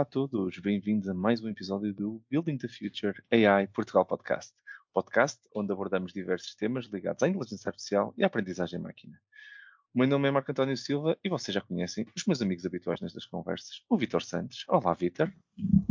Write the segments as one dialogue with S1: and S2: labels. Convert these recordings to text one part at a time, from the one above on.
S1: Olá a todos, bem-vindos a mais um episódio do Building the Future AI Portugal Podcast. Podcast onde abordamos diversos temas ligados à inteligência artificial e à aprendizagem máquina. O meu nome é Marco António Silva e vocês já conhecem os meus amigos habituais nestas conversas, o Vitor Santos. Olá, Vitor.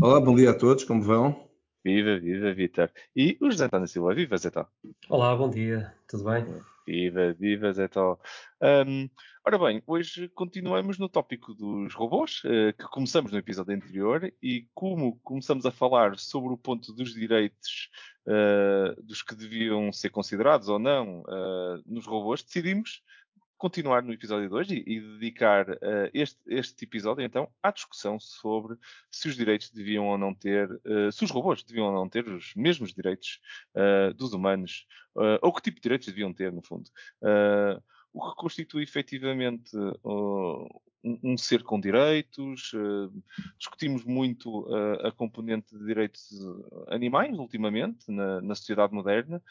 S2: Olá, bom dia a todos, como vão?
S1: Viva, viva, Vitor. E o José António Silva. Viva, Zé Tó.
S3: Olá, bom dia. Tudo bem?
S1: Viva, viva, Zé Tó. Um, ora bem, hoje continuamos no tópico dos robôs, uh, que começamos no episódio anterior, e como começamos a falar sobre o ponto dos direitos uh, dos que deviam ser considerados ou não uh, nos robôs, decidimos continuar no episódio 2 e, e dedicar uh, este, este episódio, então, à discussão sobre se os direitos deviam ou não ter, uh, se os robôs deviam ou não ter os mesmos direitos uh, dos humanos, ou que tipo de direitos deviam ter, no fundo. o que constitui efetivamente um, um, ser com direitos, discutimos muito a componente de direitos animais, ultimamente, na, na sociedade moderna,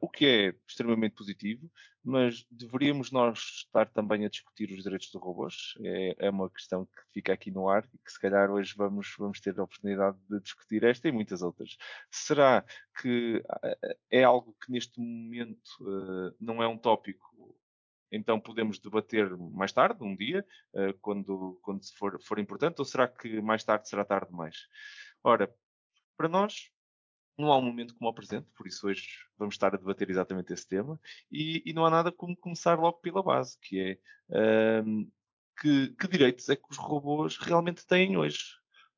S1: o que é extremamente positivo, mas deveríamos nós estar também a discutir os direitos dos robôs? É, é, uma questão que fica aqui no ar e que se calhar hoje vamos, vamos ter a oportunidade de discutir esta e muitas outras. Será que é algo que neste momento uh, não é um tópico? Então podemos debater mais tarde, um dia, uh, quando, quando for, for importante, ou será que mais tarde será tarde demais? Ora, para nós, não há um momento como o presente, por isso hoje vamos estar a debater exatamente esse tema, e, e não há nada como começar logo pela base, que é um, que, que, direitos é que os robôs realmente têm hoje?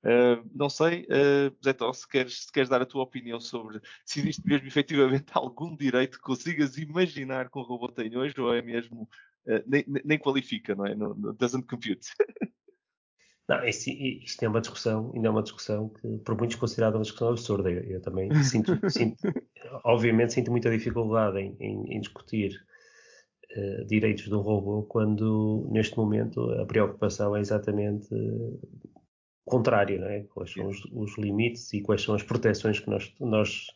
S1: Uh, não sei, uh, Zé Tó, se queres, se queres dar a tua opinião sobre se existe mesmo efetivamente algum direito que consigas imaginar que um robô tem hoje, ou é mesmo, uh, nem, nem qualifica, não é? No, no doesn't compute.
S3: Não, isto, isto, é uma discussão, ainda é uma discussão que por muitos considerada uma discussão absurda. Eu, eu também sinto, sinto, obviamente sinto muita dificuldade em, em, em discutir uh, direitos do robô quando neste momento a preocupação é exatamente uh, contrária, não é? Quais são os, os, limites e quais são as proteções que nós, nós,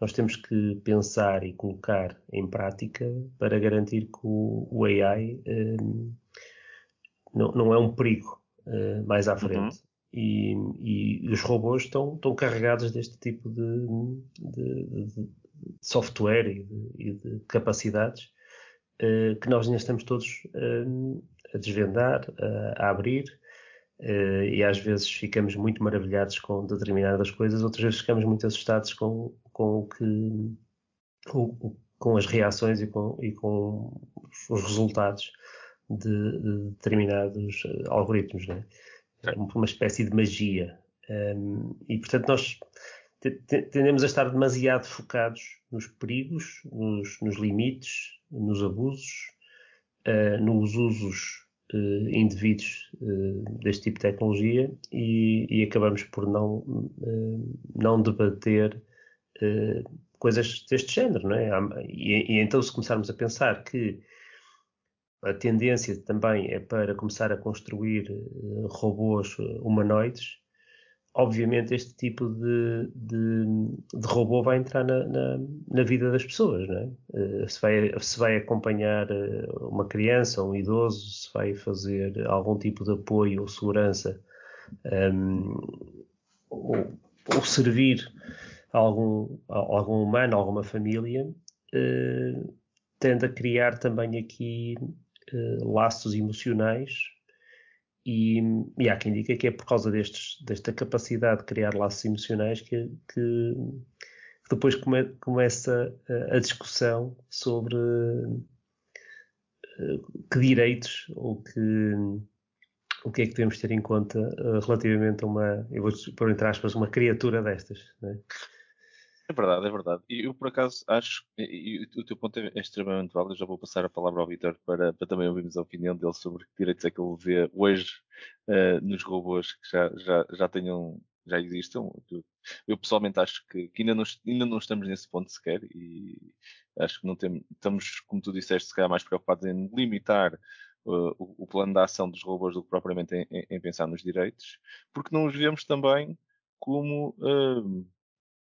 S3: nós temos que pensar e colocar em prática para garantir que o, o AI um, eh, não, não é um perigo uh, mais à uhum. frente. Uhum. E, e, os robôs estão, estão carregados deste tipo de, de, de software e de, e de capacidades uh, que nós ainda estamos todos uh, a desvendar, a abrir, uh, e às vezes ficamos muito maravilhados com determinadas coisas, outras vezes ficamos muito assustados com, com o que com, com as reações e com, e com os resultados de, de determinados eh, algoritmos, né? É uma espécie de magia. Um, e, portanto, nós tendemos a estar demasiado focados nos perigos, nos, nos limites, nos abusos, uh, nos usos uh, indevidos uh, deste tipo de tecnologia e, e acabamos por não, não debater coisas deste género, não é? E, e, então, se começarmos a pensar que a tendência também é para começar a construir uh, robôs humanoides. Obviamente, este tipo de, de, de robô vai entrar na, na, na, vida das pessoas, não é? Uh, se, vai, se vai acompanhar uma criança um idoso, se vai fazer algum tipo de apoio ou segurança, um, ehm, ou, ou, servir algum, algum humano, alguma família, uh, tende a criar também aqui uh, laços emocionais e, e, há quem diga que é por causa destes, desta capacidade de criar laços emocionais que, que depois come, começa a, a, discussão sobre uh, que direitos ou que o que é que devemos ter em conta uh, relativamente a uma, eu vou pôr entre aspas, uma criatura destas. Né?
S1: É verdade, é verdade. E eu, por acaso, acho, e, e o teu ponto é, extremamente válido, já vou passar a palavra ao Vitor para, para também ouvirmos a opinião dele sobre que direitos é que ele vê hoje uh, nos robôs que já, já, já tenham, já existam. Eu, eu pessoalmente acho que, que, ainda, não, ainda não estamos nesse ponto sequer e acho que não temos, estamos, como tu disseste, se calhar mais preocupados em limitar uh, o, o, plano de ação dos robôs do que propriamente em, em, em, pensar nos direitos, porque não os vemos também como uh,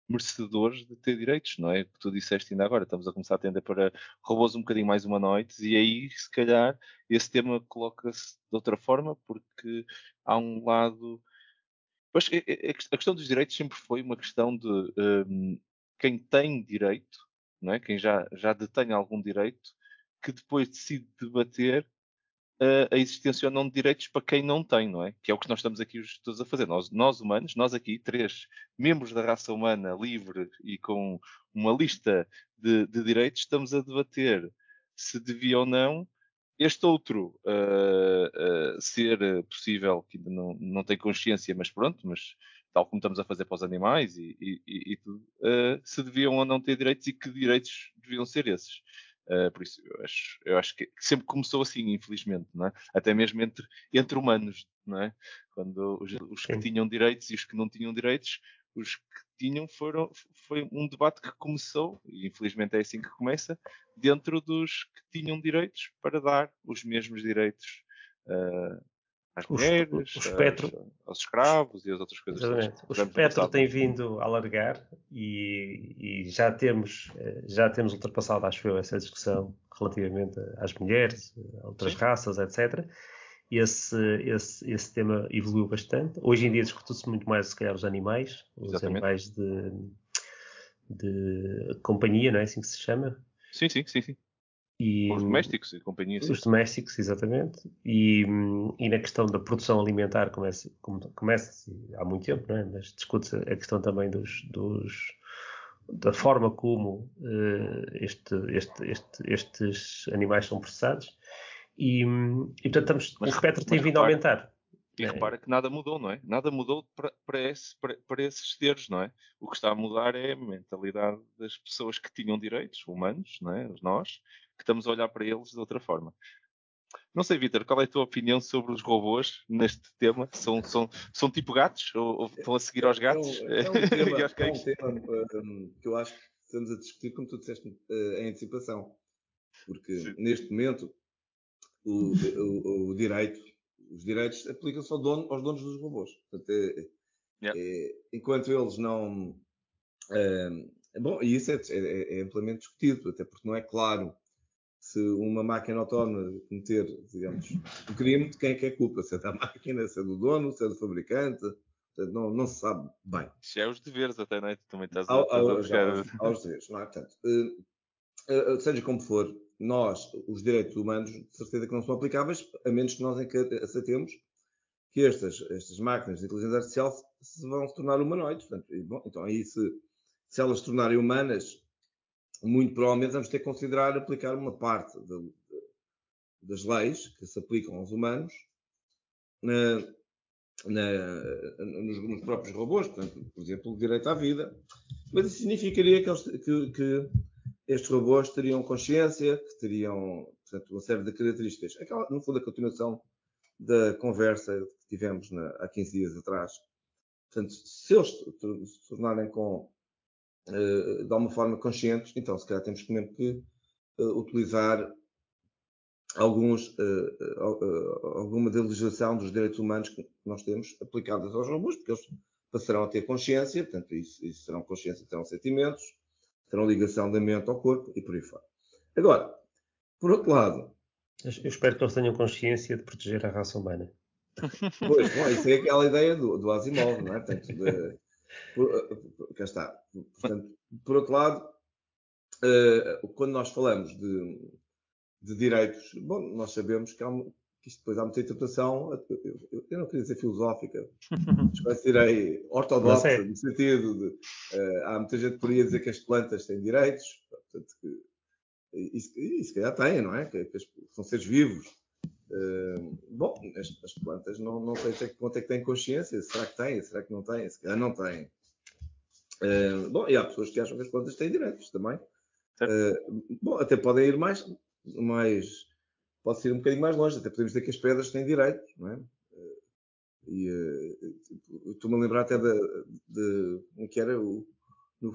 S1: merecedores de ter direitos, não é? Que tu disseste ainda agora, estamos a começar a tender para robôs um bocadinho mais humanoides e aí, se calhar, esse tema coloca-se de outra forma, porque há um lado Mas a questão dos direitos sempre foi uma questão de um, quem tem direito, não é? quem já, já detém algum direito, que depois decide debater a existência ou não de direitos para quem não tem, não é? Que é o que nós estamos aqui todos a fazer. Nós, nós humanos, nós aqui, três membros da raça humana livre e com uma lista de, de direitos, estamos a debater se devia ou não este outro uh, uh, ser possível, que ainda não, não tem consciência, mas pronto, mas tal como estamos a fazer para os animais e, e, e tudo, uh, se deviam ou não ter direitos e que direitos deviam ser esses. Uh, por isso, eu acho, eu acho que sempre começou assim, infelizmente, não é? até mesmo entre, entre humanos, não é? quando os, os que tinham direitos e os que não tinham direitos, os que tinham foram, foi um debate que começou, e infelizmente é assim que começa, dentro dos que tinham direitos para dar os mesmos direitos uh, às mulheres, o, espectro, aos, aos, escravos e as outras coisas.
S3: Exatamente. O espectro tem vindo a alargar e, e, já temos eh, já temos ultrapassado, acho eu, essa discussão relativamente às mulheres, a outras Sim. raças, etc. Esse, esse, esse tema evoluiu bastante. Hoje em dia discute-se muito mais, se calhar, os animais, os Exatamente. animais de, de companhia, não é assim que se chama?
S1: Sim, sim, sim, sim. E, os domésticos e companhia.
S3: Os domésticos, exatamente. E, e na questão da produção alimentar, começa, começa há muito tempo, não é? mas discute-se a questão também dos, dos da forma como uh, este, este, este, estes animais são processados. E, e portanto, estamos, mas, o espectro tem vindo a aumentar.
S1: E é. repara que nada mudou, não é? Nada mudou para, para, esse, para, para, esses seres, não é? O que está a mudar é a mentalidade das pessoas que tinham direitos humanos, não é? Nós, que estamos a olhar para eles de outra forma. Não sei, Vitor, qual é a tua opinião sobre os robôs neste tema? São, são, são tipo gatos? Ou, ou estão a seguir aos gatos?
S2: É um, é um tema, é um tema um, que eu acho que estamos a discutir, como tu disseste, uh, em antecipação. Porque Sim. neste momento o, o, o direito os direitos aplicam-se ao dono, aos donos dos robôs. Portanto, é, yeah. é, enquanto eles não. É, bom, e isso é, é, é, amplamente discutido, até porque não é claro se uma máquina autónoma cometer, digamos, um crime, de quem é que é culpa? Se é da máquina, se é do dono, se é do fabricante. Portanto, não, não se sabe bem.
S1: Se é os deveres, até, não é? Tu também estás a, ao, ao, a buscar.
S2: Aos, aos deveres, não é? Portanto, uh, uh, seja como for, nós, os direitos humanos, de certeza que não são aplicáveis, a menos que nós aceitemos que estas, estas máquinas de inteligência artificial se, se vão se tornar humanoides. Portanto, bom, então aí se, se elas se tornarem humanas, muito provavelmente vamos ter que considerar aplicar uma parte de, de, das leis que se aplicam aos humanos na, na, nos, nos, próprios robôs, portanto, por exemplo, o direito à vida. Mas isso significaria que, eles, que, que estes robôs teriam consciência, que teriam portanto, uma série de características. Aquela, no fundo, a continuação da conversa que tivemos na, há 15 dias atrás. Portanto, se eles se tornarem com, de alguma forma conscientes, então se calhar temos mesmo que uh, utilizar alguns, uh, alguma da legislação dos direitos humanos que nós temos aplicadas aos robôs, porque eles passarão a ter consciência, portanto, isso, isso serão consciência, terão sentimentos, terão ligação da mente ao corpo e por aí fora. Agora, por outro lado.
S3: Eu espero que eles tenham consciência de proteger a raça humana.
S2: Pois, bom, isso é aquela ideia do, do Asimov, não é? Portanto, de, por, cá está. Portanto, por outro lado, uh, quando nós falamos de, de, direitos, bom, nós sabemos que, há, que isto depois há muita interpretação, eu, eu, não queria dizer filosófica, mas direi ortodoxa, no sentido de uh, há muita gente que poderia dizer que as plantas têm direitos, portanto, que, e, e se calhar têm, não é? Que, que são seres vivos. Uh, bom, as, as, plantas não, não sei até que ponto é que têm consciência, será que têm, será que não têm, se calhar não têm. Uh, bom, e há pessoas que acham que as plantas têm direitos também. bom, até podem ir mais, mais pode ir um bocadinho mais longe, até podemos dizer que as pedras têm direitos, não é? E uh, estou-me a lembrar até de, de, de que era o, no,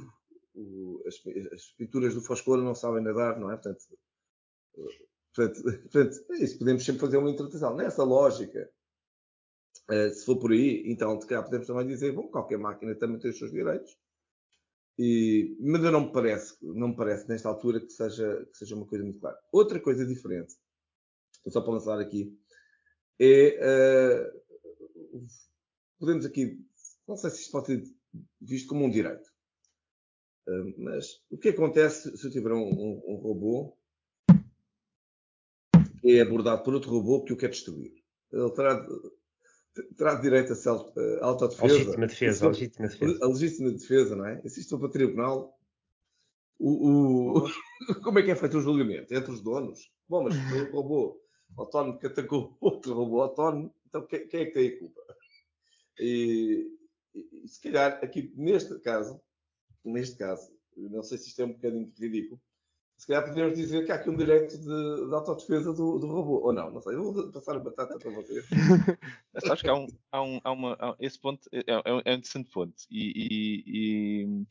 S2: o, as, as, pinturas do Foscolo não sabem nadar, não é? Portanto, portanto, portanto é isso, podemos sempre fazer uma interpretação. Nessa lógica, uh, se for por aí, então, se calhar podemos também dizer, bom, qualquer máquina também tem os seus direitos. E, mas não me parece, não me parece nesta altura que seja, que seja uma coisa muito clara. Outra coisa diferente só para lançar aqui, é, uh, podemos aqui não sei se isto pode ser visto como um direito. Uh, mas o que acontece se eu tiver um, um, um robô é abordado por outro robô que o quer destruir? Ele terá, terá direito a uh, autodefesa. A
S3: legítima defesa, a legítima defesa.
S2: A legítima defesa, não é? For para o tribunal, o, o, como é que é feito o julgamento? Entre os donos? Bom, mas o robô autónomo que atacou outro robô autónomo, então quem, quem é que tem a culpa? E, e, se calhar aqui neste caso, neste caso, não sei se isto é um bocadinho ridículo, se calhar podemos dizer que há aqui um direito de, de autodefesa do, do, robô, ou não, não sei, vou passar a batata para vocês.
S1: Acho que há um, há um, há uma, há, esse ponto é, é, é, um interessante ponto e, e,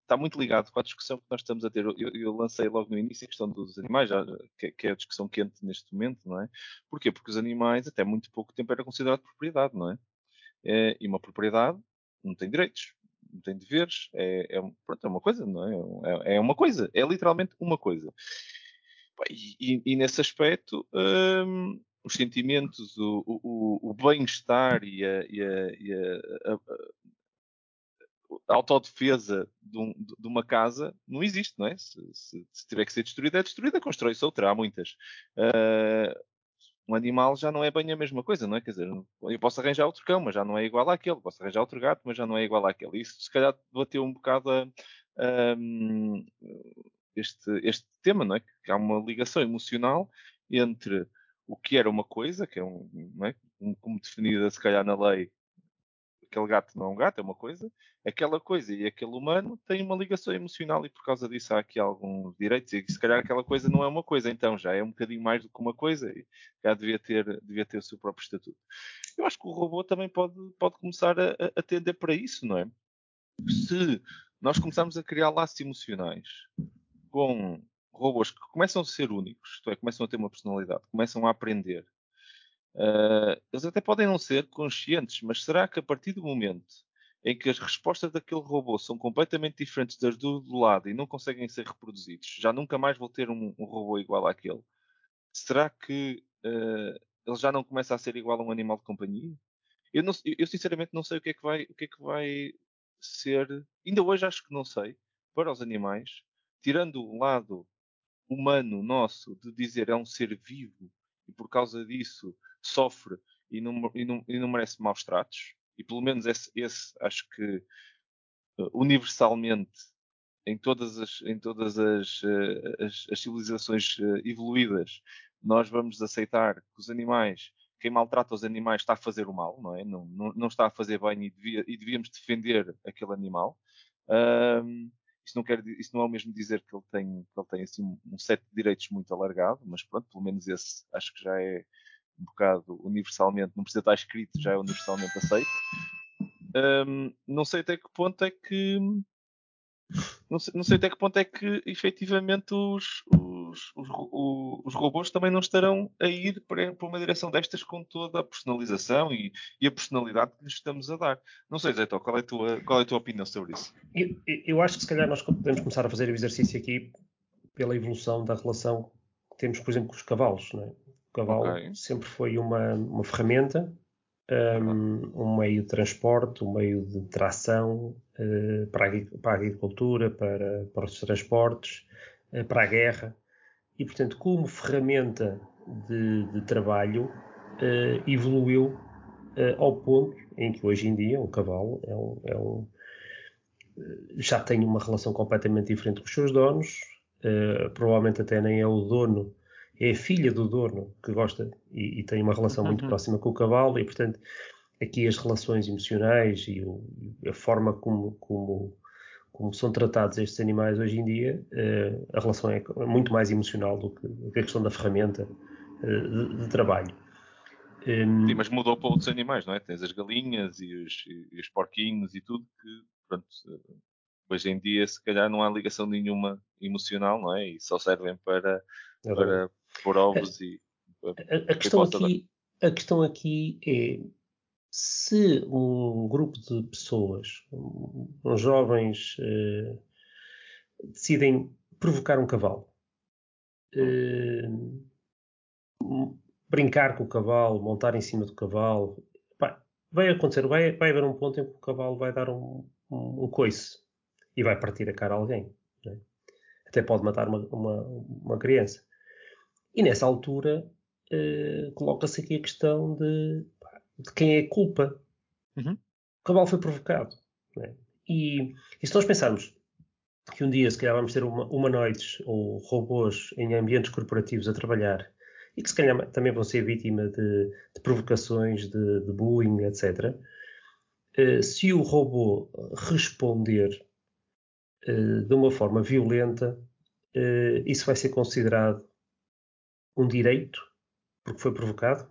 S1: está muito ligado com a discussão que nós estamos a ter. Eu, eu lancei logo no início a questão dos animais, que, que, é a discussão quente neste momento, não é? Porquê? Porque os animais, até muito pouco tempo, era considerado propriedade, não é? é e uma propriedade não tem direitos, não tem deveres, é, é, pronto, é uma coisa, não é? É, é uma coisa, é literalmente uma coisa. E, e, e nesse aspecto, hum, os sentimentos, o, o, o bem-estar e, a, e, a, a, a autodefesa de, um, de, uma casa não existe, não é? Se, se, se tiver que ser destruída, é destruída, constrói-se outra, há muitas. Uh, um animal já não é bem a mesma coisa, não é? Quer dizer, eu posso arranjar outro cão, mas já não é igual àquele. Posso arranjar outro gato, mas já não é igual àquele. Isso, se calhar, bateu um bocado a, a, este, este tema, não é? Que há uma ligação emocional entre o que era uma coisa, que é um, é? como definida, se calhar, na lei, aquele gato não é um gato, é uma coisa, aquela coisa e aquele humano têm uma ligação emocional e por causa disso há aqui alguns direitos e se calhar aquela coisa não é uma coisa, então já é um bocadinho mais do que uma coisa e já devia ter, devia ter o seu próprio estatuto. Eu acho que o robô também pode, pode começar a, a tender para isso, não é? Se nós começarmos a criar laços emocionais com robôs que começam a ser únicos, isto é, começam a ter uma personalidade, começam a aprender, Uh, eles até podem não ser conscientes, mas será que a partir do momento em que as respostas daquele robô são completamente diferentes das do, do lado e não conseguem ser reproduzidos, já nunca mais vou ter um, um robô igual àquele? Será que uh, ele já não começa a ser igual a um animal de companhia? Eu, não, eu, sinceramente não sei o que é que vai, o que é que vai ser. Ainda hoje acho que não sei para os animais, tirando o lado humano nosso de dizer é um ser vivo e por causa disso sofre e não, e não, e não merece maus tratos. E pelo menos esse, esse acho que uh, universalmente em todas as, em todas as, uh, as, as civilizações uh, evoluídas nós vamos aceitar que os animais, quem maltrata os animais está a fazer o mal, não é? Não, não, não está a fazer bem e, devia, e devíamos defender aquele animal. Um, isso não, quer, isso não é o mesmo dizer que ele tem, que ele tem assim, um set de direitos muito alargado, mas pronto, pelo menos esse acho que já é, um bocado universalmente, não precisa estar escrito, já é universalmente aceito. Um, não sei até que ponto é que não sei, não sei, até que ponto é que efetivamente os, os, os, os, robôs também não estarão a ir para, uma direção destas com toda a personalização e, e, a personalidade que lhes estamos a dar. Não sei, Zé, qual é tua, qual é a tua opinião sobre isso?
S3: Eu, eu acho que se calhar nós podemos começar a fazer o exercício aqui pela evolução da relação que temos, por exemplo, com os cavalos. Não é? O cavalo okay. sempre foi uma, uma ferramenta, um, um, meio de transporte, um meio de tração uh, para, a, para, a, agricultura, para, para os transportes, uh, para a guerra. E, portanto, como ferramenta de, de trabalho, uh, evoluiu ao ponto em que hoje em dia o cavalo é um, é um, já tem uma relação completamente diferente com os seus donos, provavelmente até nem é o dono é a filha do dono que gosta e, e tem uma relação muito uhum. próxima com o cavalo e, portanto, aqui as relações emocionais e o, a forma como, como, como, são tratados estes animais hoje em dia, uh, a relação é muito mais emocional do que, do que a questão da ferramenta uh, de, de, trabalho.
S1: Um, Sim, mas mudou para outros animais, não é? Tens as galinhas e os, e os porquinhos e tudo que, pronto, hoje em dia se calhar não há ligação nenhuma emocional, não é? E só servem para, é para por ovos
S3: a,
S1: e.
S3: A, a questão aqui, a questão aqui é se um grupo de pessoas, uns jovens, eh, decidem provocar um cavalo, eh, brincar com o cavalo, montar em cima do cavalo, pá, vai acontecer, vai, vai haver um ponto em que o cavalo vai dar um, um, um coice e vai partir a cara a alguém. Né? Até pode matar uma, uma, uma, criança. E nessa altura uh, coloca-se aqui a questão de, de quem é a culpa. Uhum. O cavalo foi provocado. Né? E, e, se nós pensarmos que um dia, se calhar, vamos ter uma, humanoides ou robôs em ambientes corporativos a trabalhar e que, se calhar, também vão ser vítima de, de provocações, de, de, bullying, etc. Eh, se o robô responder de uma forma violenta, uh, isso vai ser considerado um direito porque foi provocado?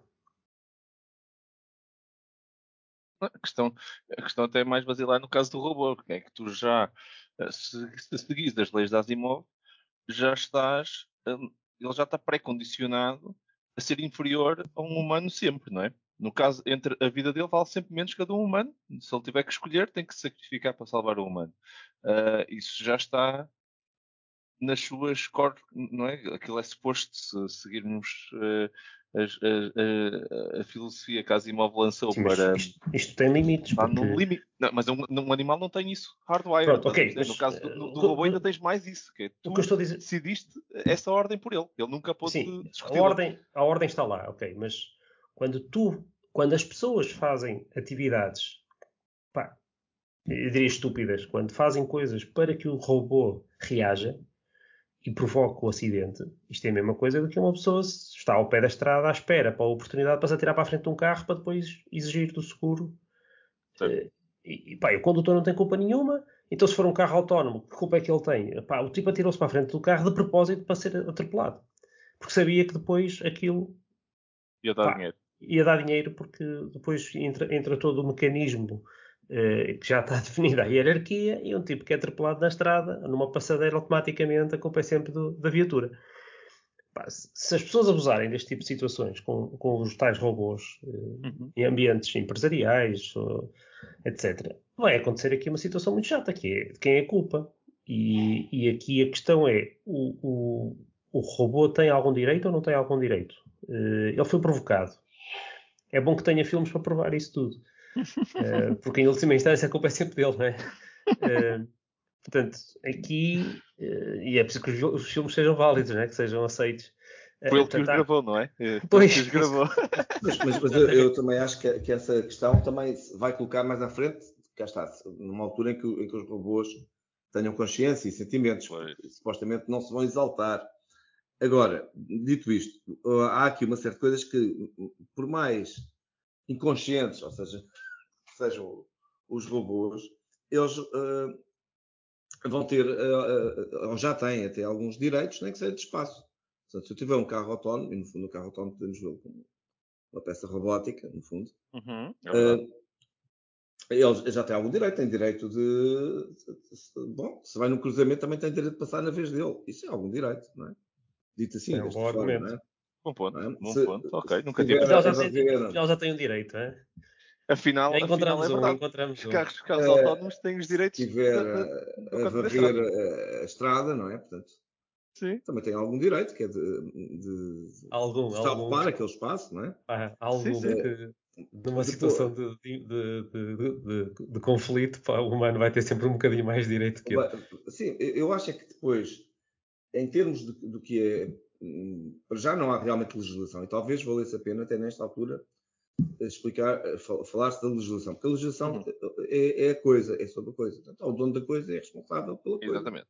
S1: A questão, a questão até é mais basilar no caso do robô, porque é que tu já, eh, se, se seguires as leis da Asimov, já estás, ele já está pré-condicionado a ser inferior a um humano sempre, não é? No caso, entre a vida dele vale sempre menos que a de um humano. Se ele tiver que escolher, tem que se sacrificar para salvar o humano. Uh, isso já está nas suas cor, não é? Aquilo é suposto se seguirmos uh, a, a, a, filosofia que a Asimov lançou Sim, para.
S3: Isto, isto, tem limites.
S1: Porque... no limite. Não, mas um, um, animal não tem isso. Hardwire. Pronto, okay, mas, no caso do, do, do robô, ainda tens mais isso. Que é, tu o que eu estou a dizer... decidiste essa ordem por ele. Ele nunca pôde
S3: Sim, a ordem, a ordem está lá, ok. Mas quando tu, quando as pessoas fazem atividades, pá, eu diria estúpidas, quando fazem coisas para que o robô reaja, e provoca o acidente, isto é a mesma coisa do que uma pessoa está ao pé da estrada à espera para a oportunidade para se atirar para a frente de um carro para depois exigir do seguro. Uh, e, pá, o condutor não tem culpa nenhuma, então se for um carro autónomo, que culpa é que ele tem? Pá, o tipo atirou-se para a frente do carro de propósito para ser atropelado. Porque sabia que depois aquilo...
S1: Ia dar pá, dinheiro.
S3: Ia dar dinheiro porque depois entra, entra todo o mecanismo eh, que já está definida a hierarquia, e um tipo que é atropelado na estrada, numa passadeira, automaticamente a culpa é sempre do, da viatura. se as pessoas abusarem deste tipo de situações com, com os tais robôs eh, uhum. em ambientes empresariais, ou, etc., vai acontecer aqui uma situação muito chata, que é de quem é a culpa. E, e aqui a questão é: o, o, o robô tem algum direito ou não tem algum direito? Uh, ele foi provocado. É bom que tenha filmes para provar isso tudo. Uh, porque em última instância a culpa é sempre dele, não é? Uh, portanto, aqui, uh, e é preciso que os, filmes sejam válidos, não é? que sejam aceitos.
S1: Foi ele que os gravou, não é? Pois. Que os gravou.
S2: Mas, mas, mas eu, eu, também acho que, que, essa questão também vai colocar mais à frente, cá está, numa altura em que, em que os robôs tenham consciência e sentimentos, supostamente não se vão exaltar. Agora, dito isto, há aqui uma série de coisas que, por mais inconscientes, ou seja, sejam os robôs, eles uh, vão ter, uh, ou já têm até alguns direitos, nem que seja de espaço. Portanto, se eu tiver um carro autónomo, e no fundo o carro autónomo podemos vê-lo como uma peça robótica, no fundo, uhum, é eles já têm algum direito, têm direito de, Bom, se vai no cruzamento também tem direito de passar na vez dele. Isso é algum direito, não é? Dito assim,
S3: é um bom argumento. Não é?
S1: Bom ponto, é? bom se, ponto. Ok, nunca
S3: tinha já, já, tem, já, já tem um direito, é?
S1: Afinal,
S3: encontramos
S1: afinal
S3: é um, encontramos
S1: os carros, os carros é, autónomos têm os direitos.
S2: Se tiver a, a varrer a, a, estrada, não é? Portanto,
S1: Sim.
S2: também tem algum direito, que é de, de,
S3: algum,
S2: de
S3: algum.
S2: ocupar aquele espaço, não é?
S3: Ah, algum sim, sim. que, numa situação de, de, de, de, conflito, pá, o humano vai ter sempre um bocadinho mais direito que ele.
S2: Sim, eu acho é que depois, em termos do que é já não há realmente legislação e talvez valesse a pena até nesta altura explicar, falar-se da legislação, porque a legislação uhum. é, é, a coisa, é sobre a coisa. Portanto, o dono da coisa é responsável pela coisa.
S1: Exatamente.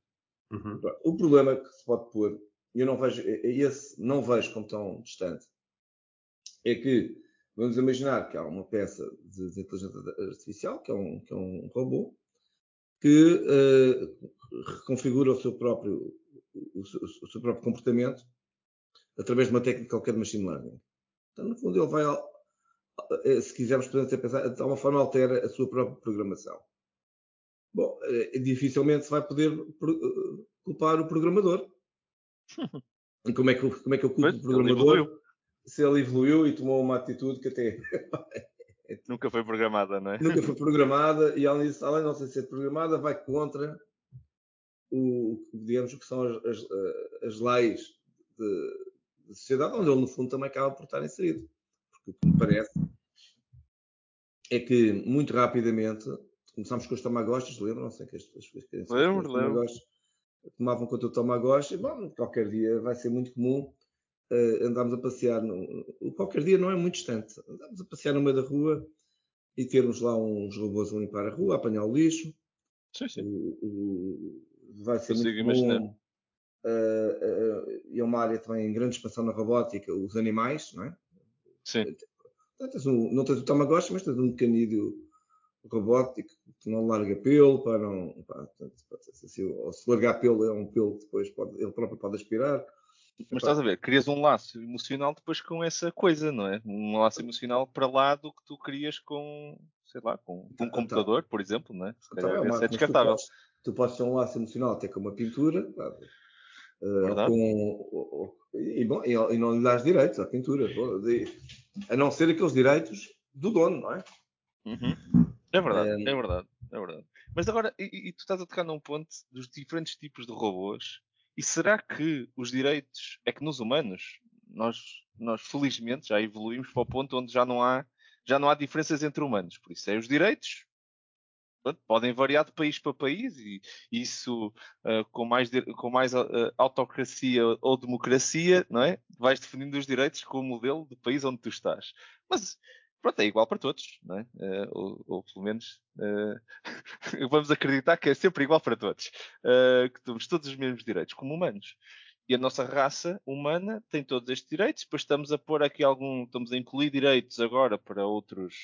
S2: Uhum. O problema que se pode pôr, e eu não vejo, esse não vejo como tão distante, é que vamos imaginar que há uma peça de, de inteligência artificial, que é um, que é um robô, que uh, reconfigura o seu próprio o, o, o seu próprio comportamento através de uma técnica qualquer de machine learning. Então, no fundo, ele vai, eh, se quisermos pensar, de alguma forma altera a sua própria programação. Bom, eh, dificilmente se vai poder eh, culpar o programador. E como é que, como é que eu culpo o programador se ele evoluiu e tomou uma atitude que até
S1: nunca foi programada, não é?
S2: Nunca foi programada e além disso, além de não ser programada, vai contra o, digamos, o que são as, as, as leis de, da sociedade, onde ele, no fundo, também acaba por estar inserido. Porque o que me parece é que muito rapidamente começámos com os Tamagotchis, lembram-se que as
S1: pessoas lembro, lembro.
S2: tomavam conta do Tamagotchi, bom, qualquer dia vai ser muito comum uh, andarmos a passear, no, qualquer dia não é muito distante, andarmos a passear no meio da rua e termos lá uns robôs a limpar a rua, a apanhar o lixo.
S1: Sim, sim.
S2: O, o, vai ser Consigo muito comum. Uh, uh, é uma área também em grande expansão na robótica, os animais, não é?
S1: Sim.
S2: Tens um, não tens o Tamagotchi, mas tens um mecanismo robótico que não larga pelo, para não. Pá, assim, ou se largar pelo, é um pelo que depois pode, ele próprio pode aspirar.
S1: Mas estás a ver, crias um laço emocional depois com essa coisa, não é? Um laço emocional para lá do que tu crias com, sei lá, com, um então, computador, por exemplo, não é? Se
S2: então, calhar, é, é descartável. Tu podes, ter um laço emocional até com uma pintura, uh, com, e, bom, e, e, não lhe dás direitos à pintura, a não ser aqueles direitos do dono, não é?
S1: Uhum. É verdade, é... é verdade, é verdade. Mas agora, e, e, tu estás a tocar num ponto dos diferentes tipos de robôs e será que os direitos é que nos humanos nós, nós felizmente já evoluímos para o ponto onde já não há já não há diferenças entre humanos. Por isso é os direitos podem variar de país para país e isso uh, com mais, com mais uh, autocracia ou democracia, não é? Vais definindo os direitos com o modelo do país onde tu estás. Mas pronto, é igual para todos, não é? Uh, ou, ou, pelo menos vamos acreditar que é sempre igual para todos, que temos todos os mesmos direitos como humanos. E a nossa raça humana tem todos estes direitos, depois estamos a pôr aqui algum, estamos a incluir direitos agora para outros,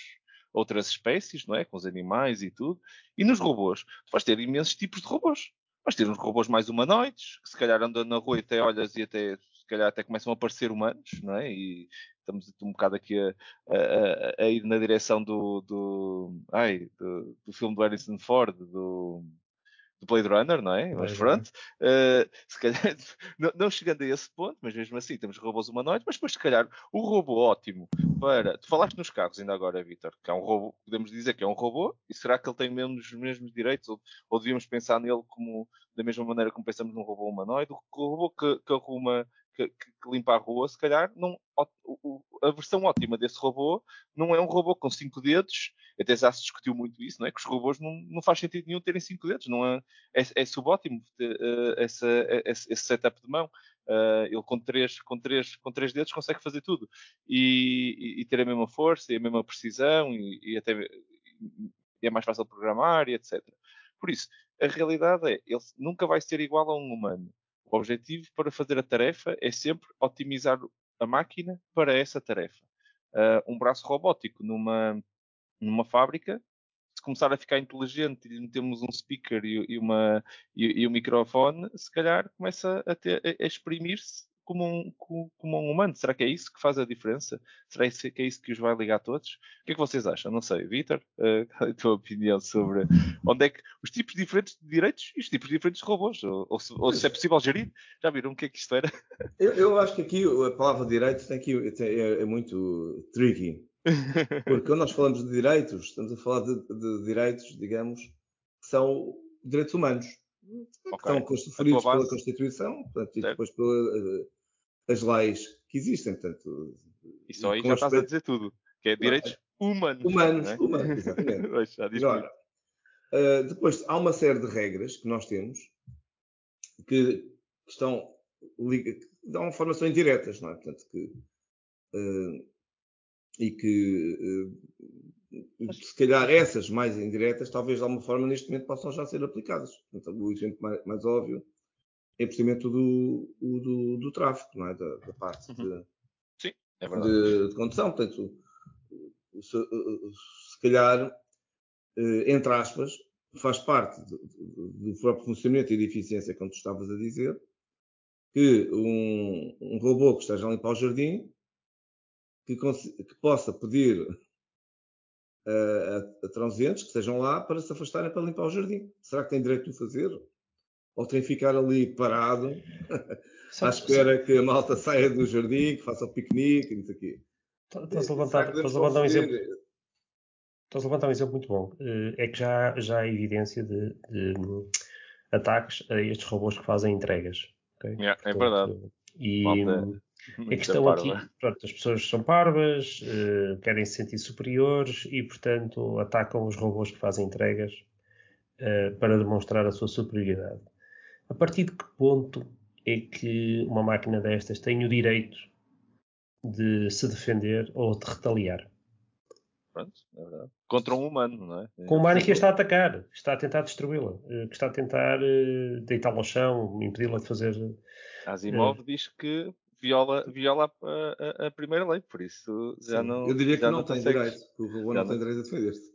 S1: outras espécies, não é? Com os animais e tudo. E nos robôs, tu vais ter imensos tipos de robôs. Vais ter uns robôs mais humanoides, que se calhar andam na rua e até olhas e até se calhar até começam a parecer humanos, não é? E estamos um bocado aqui a, a, a ir na direção do, do, ai, do, do filme do Harrison Ford, do, do Blade Runner, não é? Mas pronto, uh, se calhar, não, não, chegando a esse ponto, mas mesmo assim temos robôs humanoides, mas depois se calhar o robô ótimo para. Tu falaste nos carros ainda agora, Vitor, que é um robô, podemos dizer que é um robô, e será que ele tem mesmo os mesmos direitos? Ou, ou devíamos pensar nele como da mesma maneira como pensamos num robô humanoide? O robô que, que arruma que, que, limpa a rua, se calhar não, a versão ótima desse robô não é um robô com cinco dedos. Até já se discutiu muito isso, não é? Que os robôs não, não faz sentido nenhum terem cinco dedos. Não é, é, é subótimo uh, essa, esse, esse, setup de mão. Uh, ele com três, com, três, com três dedos consegue fazer tudo e, e, e ter a mesma força e a mesma precisão e, e até é mais fácil programar e etc. Por isso, a realidade é, ele nunca vai ser igual a um humano. O objetivo para fazer a tarefa é sempre otimizar a máquina para essa tarefa. Uh, um braço robótico numa, numa fábrica, se começar a ficar inteligente e metemos um speaker e, e, uma, e, e um microfone, se calhar começa a, a exprimir-se como um, como um humano. Será que é isso que faz a diferença? Será que é isso que os vai ligar a todos? O que é que vocês acham? Não sei. Vitor, uh, qual é a tua opinião sobre onde é que os tipos diferentes de direitos e os tipos diferentes de robôs? Ou, ou, se, ou se, é possível gerir? Já viram o que é que isto era?
S2: Eu, eu acho que aqui a palavra direitos tem aqui, é, é muito tricky. Porque quando nós falamos de direitos, estamos a falar de, de direitos, digamos, que são direitos humanos. Okay. Que estão conferidos pela Constituição portanto, e depois pela, eh, as leis que existem. Portanto,
S1: e só aí já estás a dizer tudo, que é direitos humanos.
S2: Humanos, é? humanos, exatamente. Agora, uh, depois há uma série de regras que nós temos que, que estão que dão formação indiretas, não é? Portanto, que, uh, e que uh, se calhar essas mais indiretas, talvez de alguma forma neste momento possam já ser aplicadas. Portanto, o exemplo mais, mais óbvio é precisamente o do, o do, do tráfego, não é? Da, da parte uhum. de,
S1: Sim, é
S2: de, de, condução. Portanto, se, se calhar, eh, entre aspas, faz parte do, do próprio funcionamento e de eficiência, como tu estavas a dizer, que um, um robô que esteja a limpar o jardim, que, que possa pedir a, a, a transeuntes que estejam lá para se afastarem para limpar o jardim. Será que tem direito de o fazer? Ou tem que ficar ali parado à espera que a malta saia do jardim, que faça o piquenique e não sei o quê.
S3: Estás a levantar, estás a levantar um exemplo. Estás a levantar um exemplo muito bom. Eh, é que já, já há evidência de, de ataques a estes robôs que fazem entregas. Okay?
S1: Yeah, é Portanto, é verdade.
S3: E, a questão aqui, pronto, as pessoas são parvas, uh, querem se sentir superiores e, portanto, atacam os robôs que fazem entregas uh, para demonstrar a sua superioridade. A partir de que ponto é que uma máquina destas tem o direito de se defender ou de retaliar?
S1: Pronto, é verdade. Contra um humano, não é?
S3: Com um humano que a está a atacar, está a tentar destruí-la, eh, que está a tentar deitá-la ao chão, impedi-la de fazer.
S1: Asimov uh, diz que viola, viola a, a, a, primeira lei, por isso já Sim. não.
S2: Eu diria que não, não tem direito, que o robô não, não tem direito a defender-se.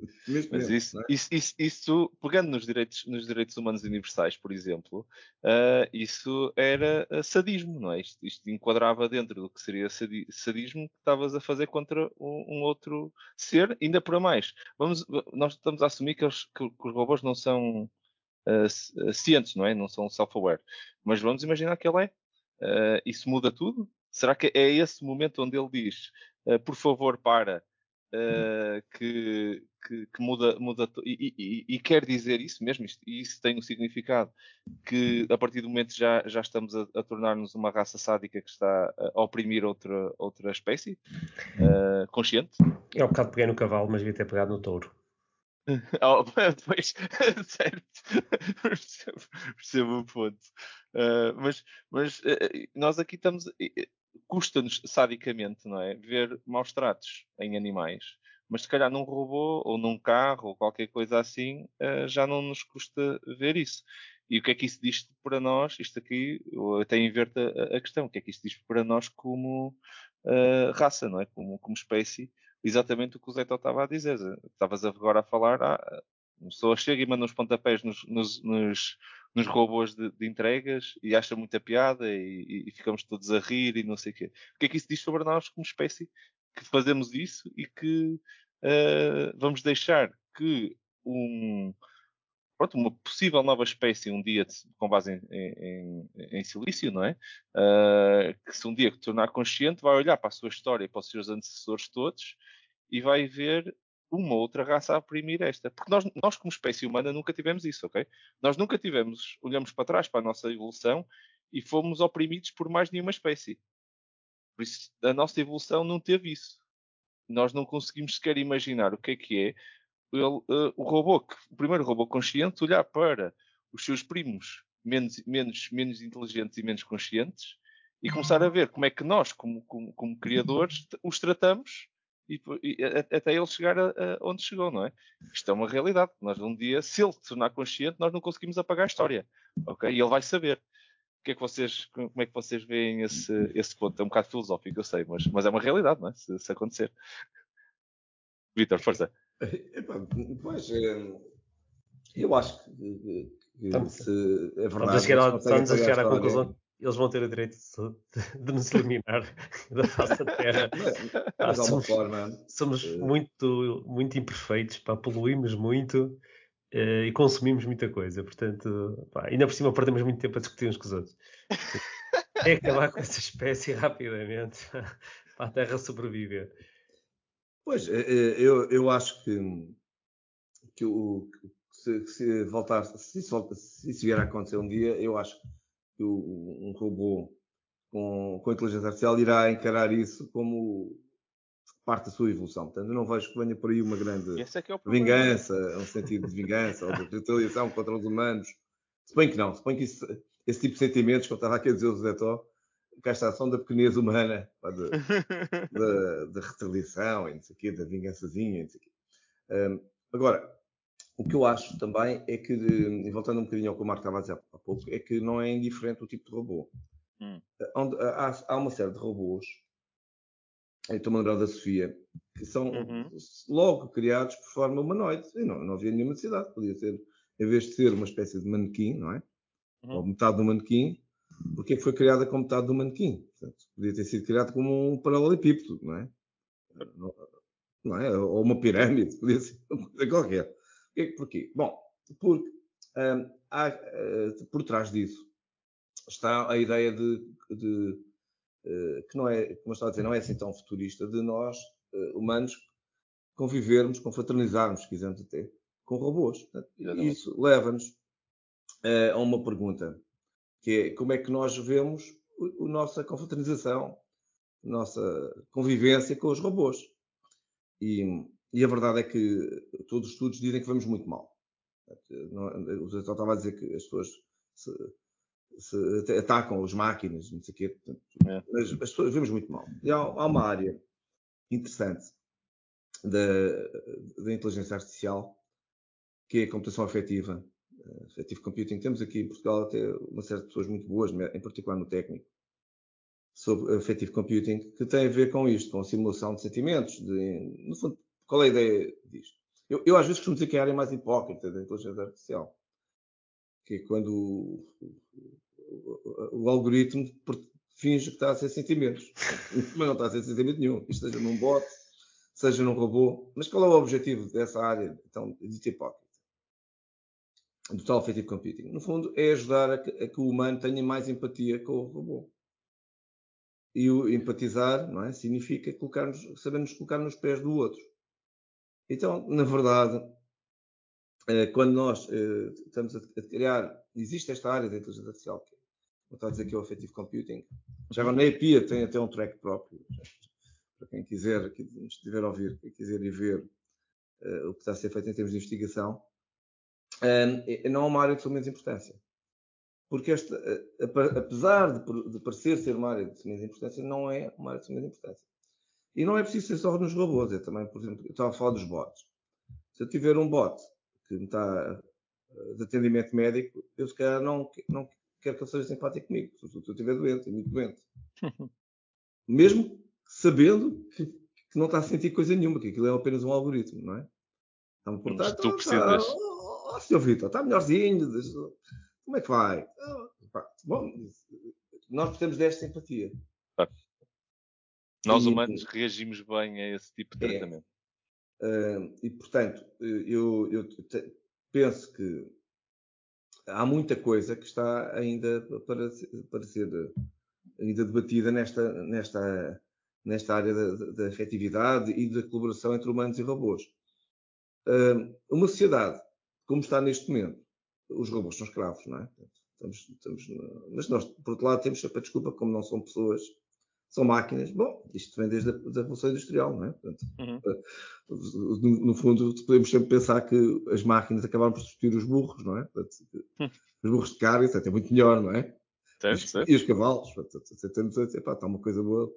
S1: Mas mesmo, isso, é? isso, isso, isso, pegando nos direitos, nos direitos humanos universais, por exemplo, uh, isso era sadismo, não é? Isto, isto, enquadrava dentro do que seria sadismo que estavas a fazer contra um, um, outro ser, ainda para mais. Vamos, nós estamos a assumir que, eles, que, que os robôs não são uh, cientes, não é? Não são self-aware. Mas vamos imaginar que ele é. Uh, isso muda tudo? Será que é esse momento onde ele diz, por favor, para, uh, que, que, que, muda, muda e, e, e, quer dizer isso mesmo, isto, e isso tem um significado, que a partir do momento já, já estamos a, a tornar-nos uma raça sádica que está a oprimir outra, outra espécie, consciente?
S3: É um bocado peguei no cavalo, mas devia ter pegado no touro.
S1: Oh, pois, certo, percebo, percebo o ponto. Uh, mas mas uh, nós aqui estamos. Uh, Custa-nos sadicamente, não é? Ver maus tratos em animais. Mas se calhar num robô ou num carro ou qualquer coisa assim, já não nos custa ver isso. E o que é que isso diz para nós? Isto aqui, eu até inverto a, questão. O que é que isso diz para nós como raça, não é? Como, como espécie exatamente o que o Zé estava a dizer. Estavas agora a falar, ah, a pessoa chega e manda uns pontapés nos, nos, nos, nos robôs de, de, entregas e acha muita piada e, e, ficamos todos a rir e não sei o quê. O que é que isso diz sobre nós como espécie? Que fazemos isso e que uh, vamos deixar que um, pronto, uma possível nova espécie um dia com base em, em, em silício, não é? Uh, que se um dia tornar consciente vai olhar para a sua história para os seus antecessores todos e vai ver uma outra raça a oprimir esta. Porque nós, nós como espécie humana nunca tivemos isso, ok? Nós nunca tivemos, olhamos para trás para a nossa evolução e fomos oprimidos por mais nenhuma espécie. Por isso, a nossa evolução não teve isso. Nós não conseguimos sequer imaginar o que é que é ele, uh, o robô, que, o primeiro robô consciente, olhar para os seus primos menos, menos, menos inteligentes e menos conscientes e começar a ver como é que nós, como, como, como criadores, os tratamos e, e, até ele chegar a, a, onde chegou, não é? Isto é uma realidade. Nós um dia, se ele se tornar consciente, nós não conseguimos apagar a história, ok? E ele vai saber. O que é que vocês, como é que vocês veem esse, esse ponto? É um bocado filosófico, eu sei, mas, mas é uma realidade, não é? Se, se acontecer. Vitor, força.
S2: Pois, eh, eu acho que, que
S3: estamos, se é verdade. Estamos a chegar, à conclusão eles vão ter o direito de, de nos eliminar da face da Terra.
S2: Mas, mas somos, forma,
S3: somos uh... muito, muito imperfeitos, pá, poluímos muito uh, e consumimos muita coisa. Portanto, pá, ainda por cima perdemos muito tempo a discutir uns com os outros. É acabar com essa espécie rapidamente para a Terra sobreviver.
S2: Pois, eh, eh, eu, eu acho que, que o, se, se voltar, se isso, se isso vier a acontecer um dia, eu acho que o, um robô com, com inteligência artificial irá encarar isso como parte da sua evolução. Portanto, eu não vejo que venha por aí uma grande é é vingança, um sentido de vingança ou de retaliação contra os humanos. Se bem que não, se bem que isso, esse tipo de sentimentos, como estava aqui a dizer o Zé Tó, cá está, são da pequenez humana, de, de, de, retaliação, e não sei o quê, da vingançazinha, não sei o quê. Um, agora, o que eu acho também é que, e voltando um bocadinho ao que o Marco estava a dizer há pouco, é que não é indiferente o tipo de robô. Hum. Onde, há, há, uma série de robôs, eu estou a lembrar da Sofia, que são uhum. logo criados por forma humanoide. E não, não havia nenhuma necessidade. Podia ser, em vez de ser uma espécie de manequim, não é? Uhum. Ou metade do manequim, porque é foi criada com metade do manequim. Portanto, podia ter sido criada como um paralelepípedo, não é? Não é? Ou uma pirâmide, podia ser uma coisa qualquer. Porquê? Bom, porque hum, há, uh, por trás disso está a ideia de, de uh, que não é, como eu estava a dizer, não é assim tão futurista, de nós, uh, humanos, convivermos, confraternizarmos, se quisermos até, com robôs. Isso leva-nos a uma pergunta que é como é que nós vemos a nossa confraternização, a nossa convivência com os robôs. E, e, a verdade é que todos os estudos dizem que vamos muito mal. O Zé estava a dizer que as pessoas se, se atacam as máquinas, não sei o quê. É. Mas as pessoas vemos muito mal. E há, há uma área interessante da, da inteligência artificial que é a computação afetiva, Effective Computing. Temos aqui em Portugal até uma série de pessoas muito boas, em particular no técnico, sobre Effective Computing, que tem a ver com isto, com a simulação de sentimentos. De, no fundo, qual é a ideia disto? Eu, eu às vezes costumo dizer que é a área mais hipócrita da inteligência artificial, que é quando o, o, o algoritmo finge que está a ser sentimentos, mas não está a ser sentimento nenhum. Isto seja num bot, seja num robô. Mas qual é o objetivo dessa área então, de hipócrita? do tal Affective Computing. No fundo, é ajudar a que, a que, o humano tenha mais empatia com o robô. E o empatizar não é? significa colocar sabermos colocar nos pés do outro. Então, na verdade, eh, quando nós eh, estamos a criar, existe esta área da inteligência artificial, que está a dizer que é o Affective Computing. Já agora na EPIA tem até um track próprio, para quem quiser, que estiver a ouvir, quem quiser ir ver uh, o que está a ser feito em termos de investigação, não é uma área de sua importância. Porque esta, apesar de, parecer ser uma área de sua importância, não é uma área de sua importância. E não é preciso ser só nos robôs, é também, por exemplo, eu estava a falar dos bots. Se eu tiver um bot que me está de atendimento médico, eu se calhar não, não quero que ele seja simpático comigo, se eu estiver doente, muito doente. Mesmo sabendo que, que, não está a sentir coisa nenhuma, que aquilo é apenas um algoritmo, não é? Então, portanto,
S1: tu precisas.
S2: Ó, oh, Vitor, está melhorzinho. Como é que vai? Bom, nós precisamos desta simpatia.
S1: Nós humanos e, reagimos bem a esse tipo de é. tratamento.
S2: É, uh, e, portanto, eu, eu te, penso que há muita coisa que está ainda para, para ser ainda debatida nesta, nesta, nesta área da, da afetividade e da colaboração entre humanos e robôs. Uh, uma sociedade como está neste momento, os robôs são escravos, não é? Estamos, estamos, mas nós, por outro lado, temos sempre a desculpa, como não são pessoas, são máquinas. Bom, isto vem desde a da Revolução Industrial, não é? Portanto, uhum. Eh, no, no, fundo, podemos sempre pensar que as máquinas acabaram por substituir os burros, não é? Portanto, uhum. Os burros de carga, isso é muito melhor, não é?
S1: Certo, certo.
S2: E os cavalos, portanto, temos a dizer, pá, está uma coisa boa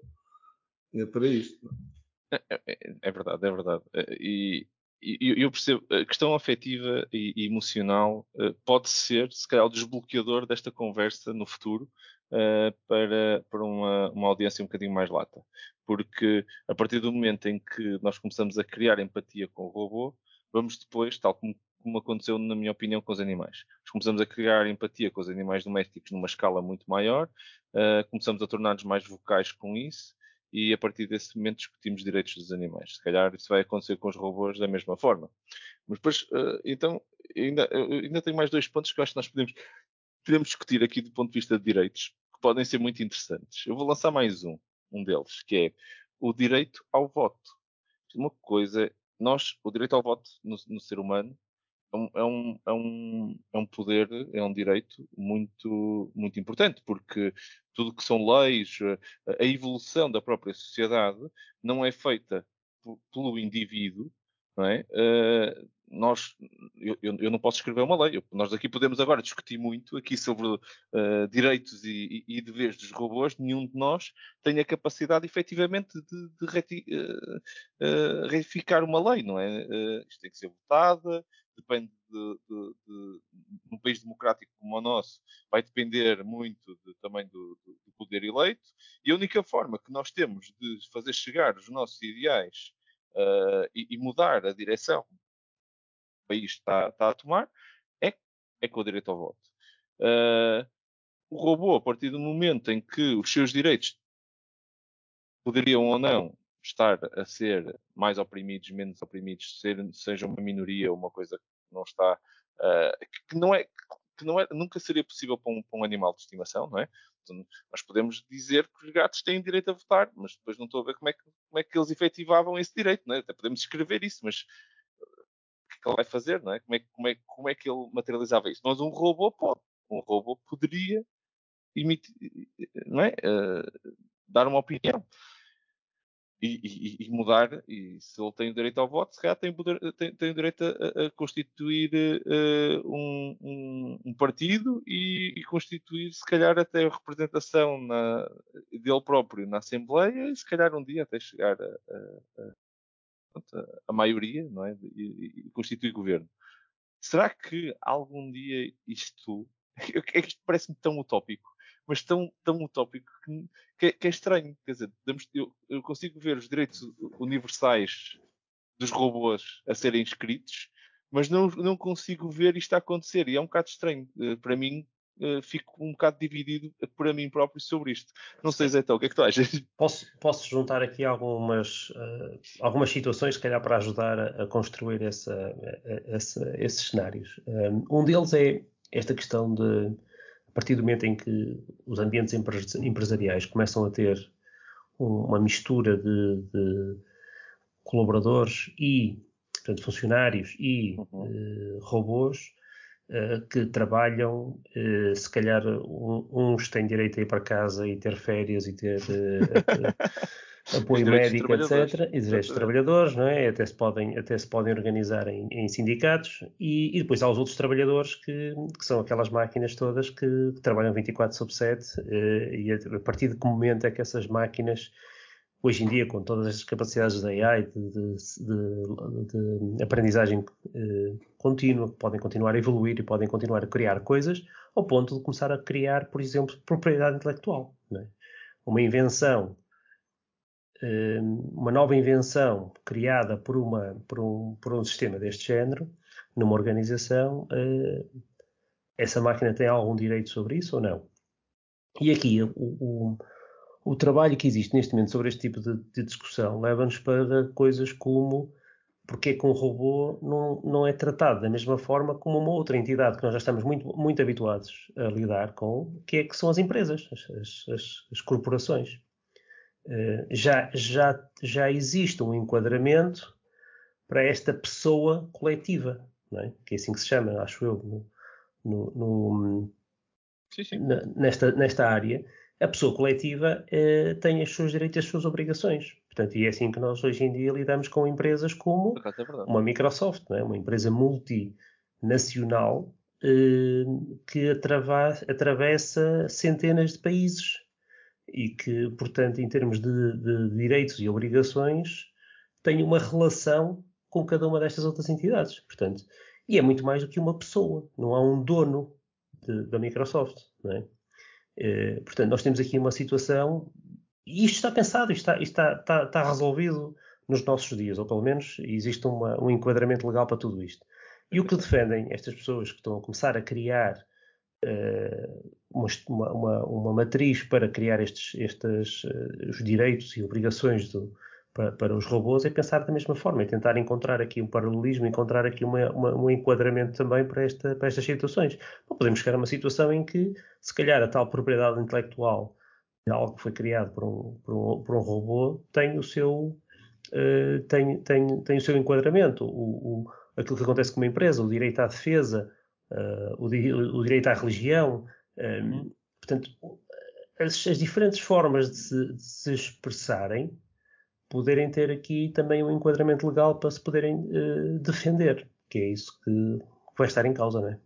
S2: para isto.
S1: É, é, é, verdade, é verdade. Eh, e, eu percebo, a questão afetiva e emocional eh, pode ser, se calhar, o desbloqueador desta conversa no futuro uh, para, para uma, uma audiência um bocadinho mais lata. Porque a partir do momento em que nós começamos a criar empatia com o robô, vamos depois, tal como, como aconteceu, na minha opinião, com os animais. Nós começamos a criar empatia com os animais domésticos numa escala muito maior, uh, começamos a tornar-nos mais vocais com isso e a partir desse momento discutimos direitos dos animais. Se calhar isso vai acontecer com os robôs da mesma forma. Mas depois, uh, então, ainda, ainda tenho mais dois pontos que eu acho que nós podemos, podemos discutir aqui do ponto de vista de direitos, que podem ser muito interessantes. Eu vou lançar mais um, um deles, que é o direito ao voto. Uma coisa, nós, o direito ao voto no, no ser humano é um, é, um, é, um, é poder, é um direito muito, muito importante, porque tudo que são leis, a evolução da própria sociedade não é feita pelo indivíduo, não é? Uh, nós, eu, eu, não posso escrever uma lei. nós aqui podemos agora discutir muito aqui sobre uh, direitos e, e, e, deveres dos robôs. Nenhum de nós tem a capacidade, efetivamente, de, de reti, uh, retificar uma lei, não é? isto tem que ser votada, depende de, de, de, país democrático como o nosso, vai depender muito de, também do, do, poder eleito, e a única forma que nós temos de fazer chegar os nossos ideais uh, e, e, mudar a direção que o país está, está a tomar é, é com o direito ao voto. Uh, o robô, a partir do momento em que os seus direitos poderiam ou não estar a ser mais oprimidos, menos oprimidos, ser, seja uma minoria uma coisa que não está, uh, que não é, que não é, nunca seria possível para um, para um animal de estimação, não é? Então, nós podemos dizer que os gatos têm direito a votar, mas depois não estou a ver como é que, como é que eles efetivavam esse direito, não é? Até podemos escrever isso, mas uh, o que é que ele vai fazer, não é? Como é, como é, como é que ele materializava isso? Mas um robô pode. Um robô poderia emitir, não é? Uh, dar uma opinião e, e, e, mudar. E se ele tem o direito ao voto, se calhar tem, tem, tem o direito a, a constituir uh, um, um, um, partido e, e, constituir, se calhar, até a representação na, dele próprio na Assembleia e, se calhar, um dia até chegar a, a, a, maioria não é? e, e constituir governo. Será que algum dia isto. É que isto parece-me tão utópico mas tão, tão utópico que, que, é, que é estranho. Quer dizer, eu, eu, consigo ver os direitos universais dos robôs a serem escritos, mas não, não consigo ver isto a acontecer. E é um bocado estranho. Eh, para mim, eh, fico um bocado dividido para mim próprio sobre isto. Não sei, Zé, então, o que é que tu achas?
S3: Posso, posso juntar aqui algumas, uh, algumas situações, se calhar, para ajudar a, a construir essa, a, essa, esses cenários. Um deles é esta questão de a partir do momento em que os ambientes empresariais começam a ter uma mistura de, de colaboradores e portanto, funcionários e uhum. uh, robôs que trabalham, uh, se calhar uns têm direito a ir para casa e ter férias e ter apoio médico, etc. E direitos de trabalhadores, não é? Até se podem, até se podem organizar em, em sindicatos. E, e, depois há os outros trabalhadores que, que são aquelas máquinas todas que, que trabalham 24 sobre 7. Eh, e a, partir de que momento é que essas máquinas, hoje em dia, com todas estas capacidades de AI, de, de, de, de aprendizagem eh, contínua, podem continuar a evoluir e podem continuar a criar coisas, ao ponto de começar a criar, por exemplo, propriedade intelectual. É? Uma invenção eh, uma nova invenção criada por, uma, por, um, por um sistema deste género, numa organização, eh, essa máquina tem algum direito sobre isso ou não? E aqui o, o, o trabalho que existe neste momento sobre este tipo de, de discussão leva-nos para coisas como porque é que um robô não, não é tratado da mesma forma como uma outra entidade que nós já estamos muito, muito habituados a lidar com, que é que são as empresas, as, as, as corporações. Eh, já, já, já existe um enquadramento para esta pessoa coletiva, é? que é assim que se chama, acho eu, no, no, no, sim, sim. Na, nesta, nesta área. A pessoa coletiva eh, tem os seus direitos e as suas obrigações. Portanto, e é assim que nós hoje em dia lidamos com empresas como é uma Microsoft, é? uma empresa multinacional eh, que atravessa centenas de países e que, portanto, em termos de, de direitos e obrigações, tem uma relação com cada uma destas outras entidades. Portanto, e é muito mais do que uma pessoa, não há um dono de, da Microsoft. Não é? É? portanto, nós temos aqui uma situação, e isto está pensado, isto está, isto está, está, está resolvido nos nossos dias, ou pelo menos existe uma, um enquadramento legal para tudo isto. E o que defendem estas pessoas que estão a começar a criar uh, uma, uma, uma, matriz para criar estes, estes uh, os direitos e obrigações do, para, para, os robôs é pensar da mesma forma, é tentar encontrar aqui um paralelismo, encontrar aqui uma, um enquadramento também para, esta, para estas situações. Não podemos chegar a uma situação em que, se calhar, a tal propriedade intelectual de algo que foi criado por um, por um, por um robô tem o seu uh, tem, tem, tem o seu enquadramento. O, o, aquilo que acontece com uma empresa, o direito à defesa, uh, o, di o, direito à religião, um, portanto, as, as, diferentes formas de se, de se, expressarem poderem ter aqui também um enquadramento legal para se poderem uh, defender, que é isso que, vai estar em causa, não é?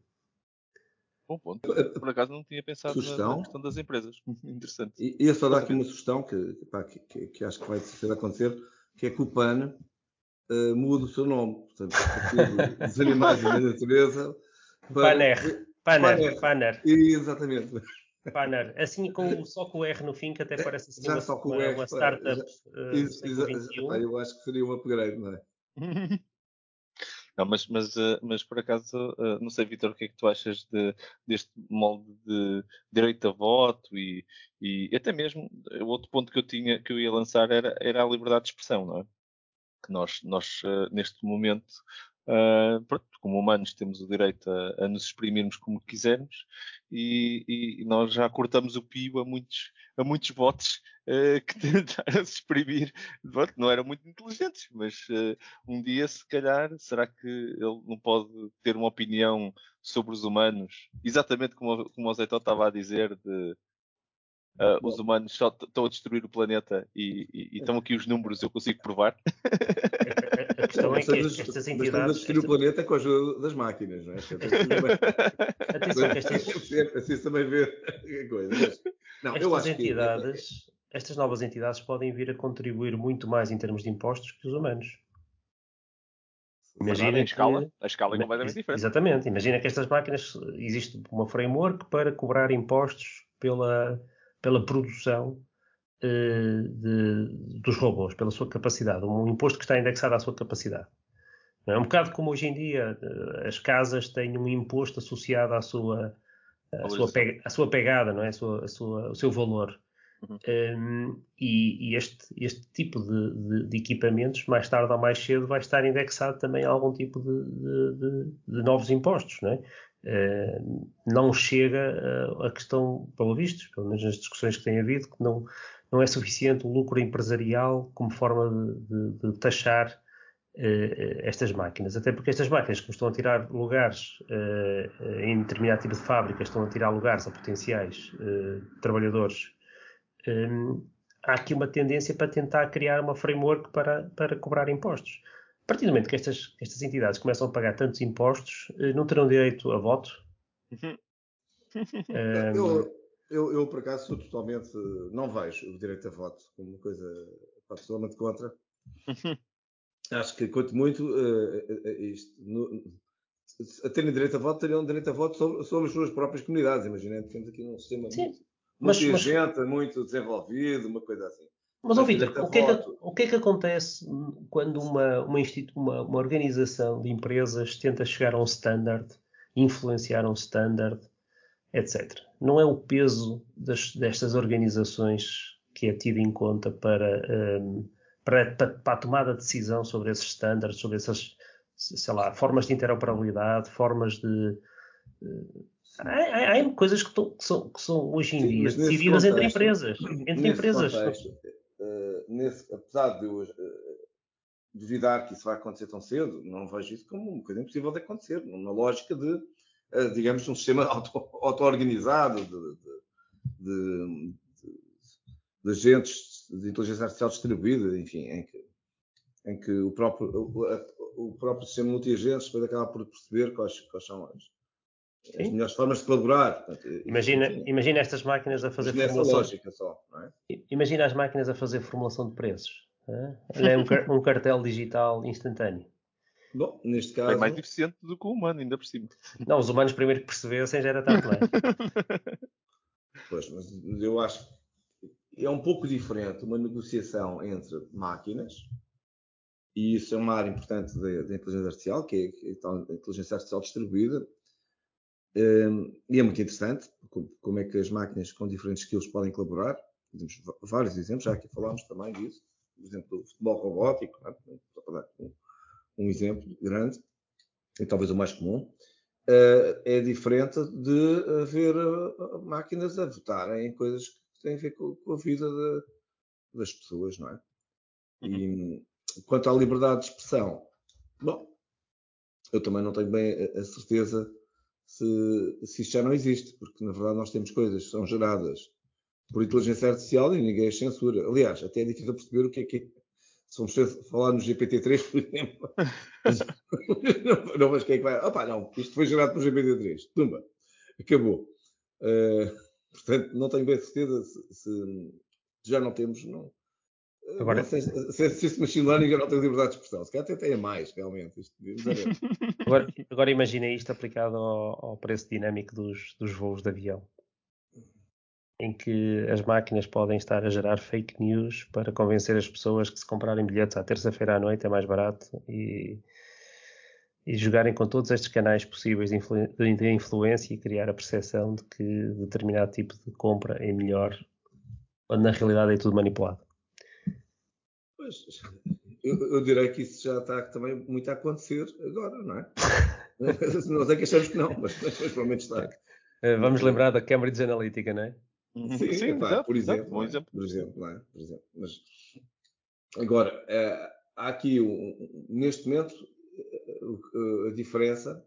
S1: Bom ponto. Por acaso não tinha pensado sugestão. na, questão das empresas. Interessante.
S2: E ia só dar aqui uma sugestão que, pá, que, que, que, acho que vai ser acontecer, que é que o PAN uh, mude o seu nome. Portanto, dos animais e da natureza.
S3: Para... Panner, Panner.
S2: Exatamente.
S3: Panner. Assim com, só com o R no fim, que até parece assim já uma, só com uma, R, uma startup já, uh, isso,
S2: Eu acho que seria um upgrade, não é?
S1: Não, mas, mas, eh, mas por acaso, eh, não sei, Vitor, o que é que tu achas de, deste molde de direito a voto e, e até mesmo o outro ponto que eu tinha que eu ia lançar era, era a liberdade de expressão, não é? Que nós, nós neste momento Uh, pronto, como humanos temos o direito a, a nos exprimirmos como quisermos e, e, nós já cortamos o pio a muitos, a muitos votos uh, que tentaram se exprimir. Pronto, não eram muito inteligentes, mas uh, um dia, se calhar, será que ele não pode ter uma opinião sobre os humanos? Exatamente como, como o Zé estava a dizer, de Uh, os humanos só estão a destruir o planeta e, e, e, estão aqui os números, eu consigo provar.
S3: A, questão é que estas entidades. Estamos
S2: a destruir esta... o planeta com a ajuda das máquinas, não é? Atenção, que estas. É preciso também a coisa.
S3: Não, estas eu acho entidades, que... estas novas entidades podem vir a contribuir muito mais em termos de impostos que os humanos.
S1: Imagina a escala, a escala é completamente diferente.
S3: Exatamente. Imagina que estas máquinas existe uma framework para cobrar impostos pela pela produção uh, de, dos robôs, pela sua capacidade, um imposto que está indexado à sua capacidade. É um bocado como hoje em dia uh, as casas têm um imposto associado à sua, à sua, pega, à sua pegada, não é? A sua, a sua, o seu valor. Uhum. Um, e, e este, este, tipo de, de, de, equipamentos, mais tarde ou mais cedo, vai estar indexado também a algum tipo de, de novos impostos. Não é? Uh, não chega uh, a questão, pelo visto, pelo menos nas discussões que tem havido, que não, não é suficiente o lucro empresarial como forma de, de, de taxar uh, estas máquinas. Até porque estas máquinas, como estão a tirar lugares em determinado tipo de fábricas, estão a tirar lugares a potenciais trabalhadores, um, há aqui uma tendência para tentar criar uma framework para, para cobrar impostos. A partir do momento que estas, estas entidades começam a pagar tantos impostos, eh, não terão direito a voto?
S2: um... eu, eu, eu, por acaso, sou totalmente. Não vejo o direito a voto como uma coisa pá, totalmente contra. Acho que, quanto muito, uh, isto, no, a terem direito a voto, teriam direito a voto sobre, sobre as suas próprias comunidades. Imaginando que temos aqui um sistema Sim. muito, mas, muito gente, muito desenvolvido, uma coisa assim.
S3: Mas, ó Vitor, o, que é que, o que é que acontece quando uma, uma, uma, uma, organização de empresas tenta chegar a um standard, influenciar um standard, etc. Não é o peso das, destas organizações que é tido em conta para, um, para, para, a tomada de decisão sobre esses standards, sobre essas, sei lá, formas de interoperabilidade, formas de. Uh, há, há, coisas que, que, são, que, são, hoje em Sim, dia decididas entre empresas. Entre empresas.
S2: Contexto, nesse, apesar de eu uh, duvidar que isso vai acontecer tão cedo, não vejo isso como uma coisa impossível de acontecer, numa lógica de, uh, digamos, um sistema auto-organizado auto de, de, de, de, agentes de inteligência artificial distribuída, enfim, em que, em que o, próprio, o, o próprio sistema multi-agentes depois acaba por perceber quais, quais são as, as melhores formas de colaborar. Portanto,
S3: imagina, imagina estas máquinas a fazer
S2: formulação. lógica só,
S3: é? Imagina as máquinas a fazer formulação de preços. É um, um cartel digital instantâneo.
S2: Bom, neste caso. É
S1: mais eficiente do que o humano, ainda por cima.
S3: Não, os humanos primeiro que percebessem já era tarde
S2: pois, mas eu acho que é um pouco diferente uma negociação entre máquinas, e isso é uma área importante da, inteligência artificial, que é a inteligência artificial distribuída, e é muito interessante como é que as máquinas com diferentes skills podem colaborar. Temos vários exemplos, já aqui falámos também disso. Por exemplo, do futebol robótico, é? só para dar um, um, exemplo grande, e talvez o mais comum. Uh, é diferente de haver uh, máquinas a votarem em coisas que têm a ver com, a vida de, das pessoas, não é? E uhum. quanto à liberdade de expressão, bom, eu também não tenho bem a, a certeza se, se isto já não existe, porque na verdade nós temos coisas que são geradas por inteligência artificial e ninguém as censura. Aliás, até é difícil perceber o que é que é. Se vamos falar no GPT-3, por exemplo, não, não, mas quem é que vai? Opa, não, isto foi gerado por GPT-3. Tumba, acabou. Uh, portanto, não tenho bem certeza se, se já não temos, não, Agora, se, se, se este machine learning tem liberdade de expressão, se calhar até tem a mais, realmente. Isto,
S3: agora, agora imagina isto aplicado ao, ao, preço dinâmico dos, dos voos de avião, em que as máquinas podem estar a gerar fake news para convencer as pessoas que se comprarem bilhetes à terça-feira à noite é mais barato e, e jogarem com todos estes canais possíveis de, influ, de influência e criar a percepção de que determinado tipo de compra é melhor, quando na realidade é tudo manipulado.
S2: Pois, eu, eu, direi que isso já está também muito a acontecer agora, não é? não sei que achamos que não, mas, mas provavelmente está.
S3: Eh, vamos lembrar da Cambridge Analytica, não é?
S2: Sim, Sim pá, por, exemplo, exemplo. por exemplo, não é? Por exemplo. Mas agora, é, há aqui um, neste momento a diferença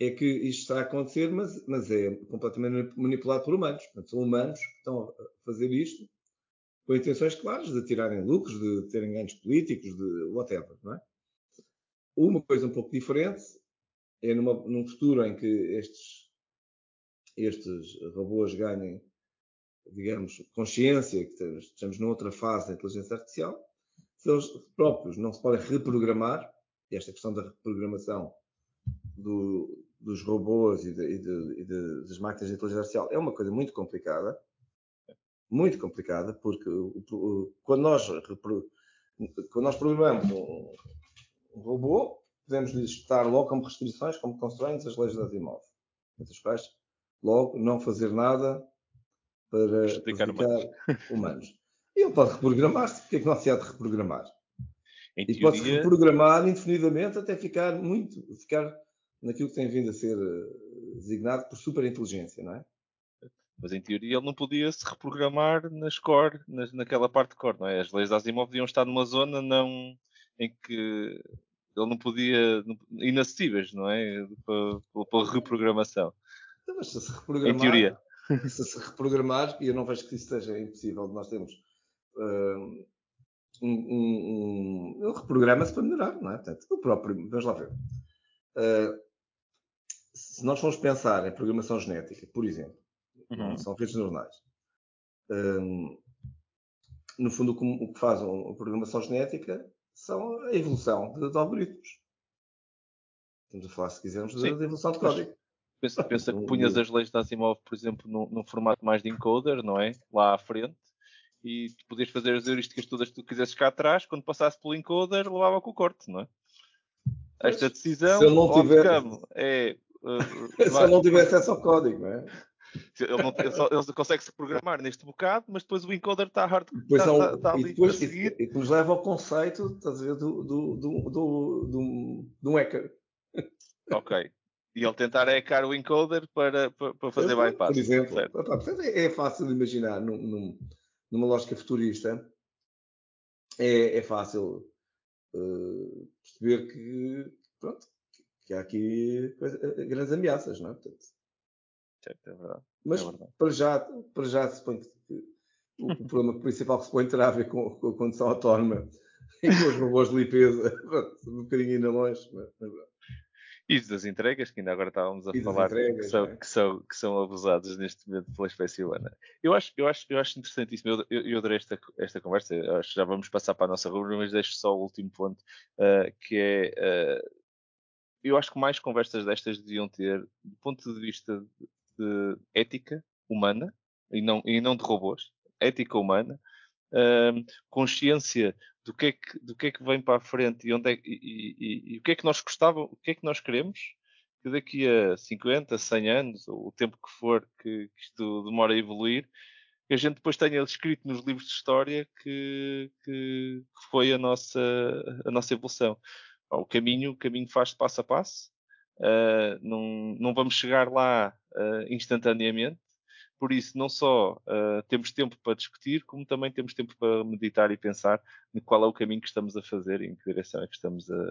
S2: é que isto está a acontecer, mas, mas é completamente manipulado por humanos. Portanto, são humanos que estão a fazer isto com intenções claras de tirarem lucros, de terem ganhos políticos, de whatever, não é? Uma coisa um pouco diferente é numa, num futuro em que estes, estes robôs ganhem, digamos, consciência, que estamos noutra fase da inteligência artificial, se eles próprios não se podem reprogramar, esta questão da reprogramação do, dos robôs e, de, e, de, e de, das máquinas de inteligência artificial é uma coisa muito complicada, muito complicada, porque quando nós, quando nós programamos um, robô, podemos lhe estar logo como restrições, como constraints, as leis das imóveis. Entre as quais, logo, não fazer nada para prejudicar humanos. humanos. E ele pode reprogramar-se, porque é que não se há de reprogramar? Em e teoria... pode-se reprogramar indefinidamente até ficar muito, ficar naquilo que tem vindo a ser eh, designado por superinteligência, não é?
S1: Mas em teoria ele não podia se reprogramar nas core, nas, naquela parte de core, não é? As leis da Asimov deviam estar numa zona não, em que ele não podia, inacessíveis, não é? Para, para reprogramação.
S2: Então, mas se se reprogramar, em teoria. Se se reprogramar, e eu não vejo que isso seja impossível, nós temos uh, um, um, um, ele reprograma-se para melhorar, não é? Portanto, o próprio, vamos lá ver. Uh, se nós formos pensar em programação genética, por exemplo, uhum. são redes neuronais, um, no fundo o que, faz a programação genética são a evolução de, de algoritmos. Estamos a falar, se quisermos, da evolução de código.
S1: Pensa, pensa que punhas as leis da Asimov, por exemplo, num, num, formato mais de encoder, não é? Lá à frente, e tu podias fazer as heurísticas todas que tu quisesses cá atrás, quando passasse pelo encoder, levava com o corte, não é? Esta decisão,
S2: se eu não tiver,
S1: é.
S2: Uh, se eu não tiver acesso ao código, não é?
S1: Ele, não, ele, só, ele consegue se programar neste bocado, mas depois o encoder está hard. Depois está,
S2: está, está e, depois, e, e, nos leva ao conceito estás a ver, do, do, do, do, do, do hacker.
S1: Ok. E ele tentar hackear o encoder para, para, para fazer bypass.
S2: Por exemplo, é, é fácil de imaginar num, num, numa lógica futurista. É, é fácil uh, perceber que, pronto, que há aqui coisa, grandes ameaças, não é? Portanto,
S1: Certo, é verdade.
S2: Mas
S1: é verdade.
S2: Para, já, para já se põe que o, o problema principal que se põe terá a ver com, com a condução autónoma e com os robôs de limpeza, um bocadinho ainda longe. Mas, mas,
S1: e das entregas, que ainda agora estávamos a falar entregas, que, são, é? que, são, que são abusados neste momento pela espécie humana. Eu acho, eu acho, eu acho interessantíssimo. Eu, eu, eu adorei esta, esta conversa. Eu acho que já vamos passar para a nossa rubrica, mas deixo só o último ponto, uh, que é. Uh, eu acho que mais conversas destas deviam ter, do ponto de vista de ética humana e não, e não de robôs, ética humana, uh, consciência do que, é que, do que é que vem para a frente e, onde é, e, e, e, o que é que nós gostávamos, o que é que nós queremos que daqui a 50, 100 anos, ou o tempo que for que, que isto demora a evoluir, que a gente depois tenha escrito nos livros de história que, que, que foi a nossa, a nossa evolução. O caminho, o caminho faz passo a passo, Uh, não, não vamos chegar lá uh, instantaneamente, por isso não só uh, temos tempo para discutir, como também temos tempo para meditar e pensar no qual é o caminho que estamos a fazer e em que direção é que estamos a,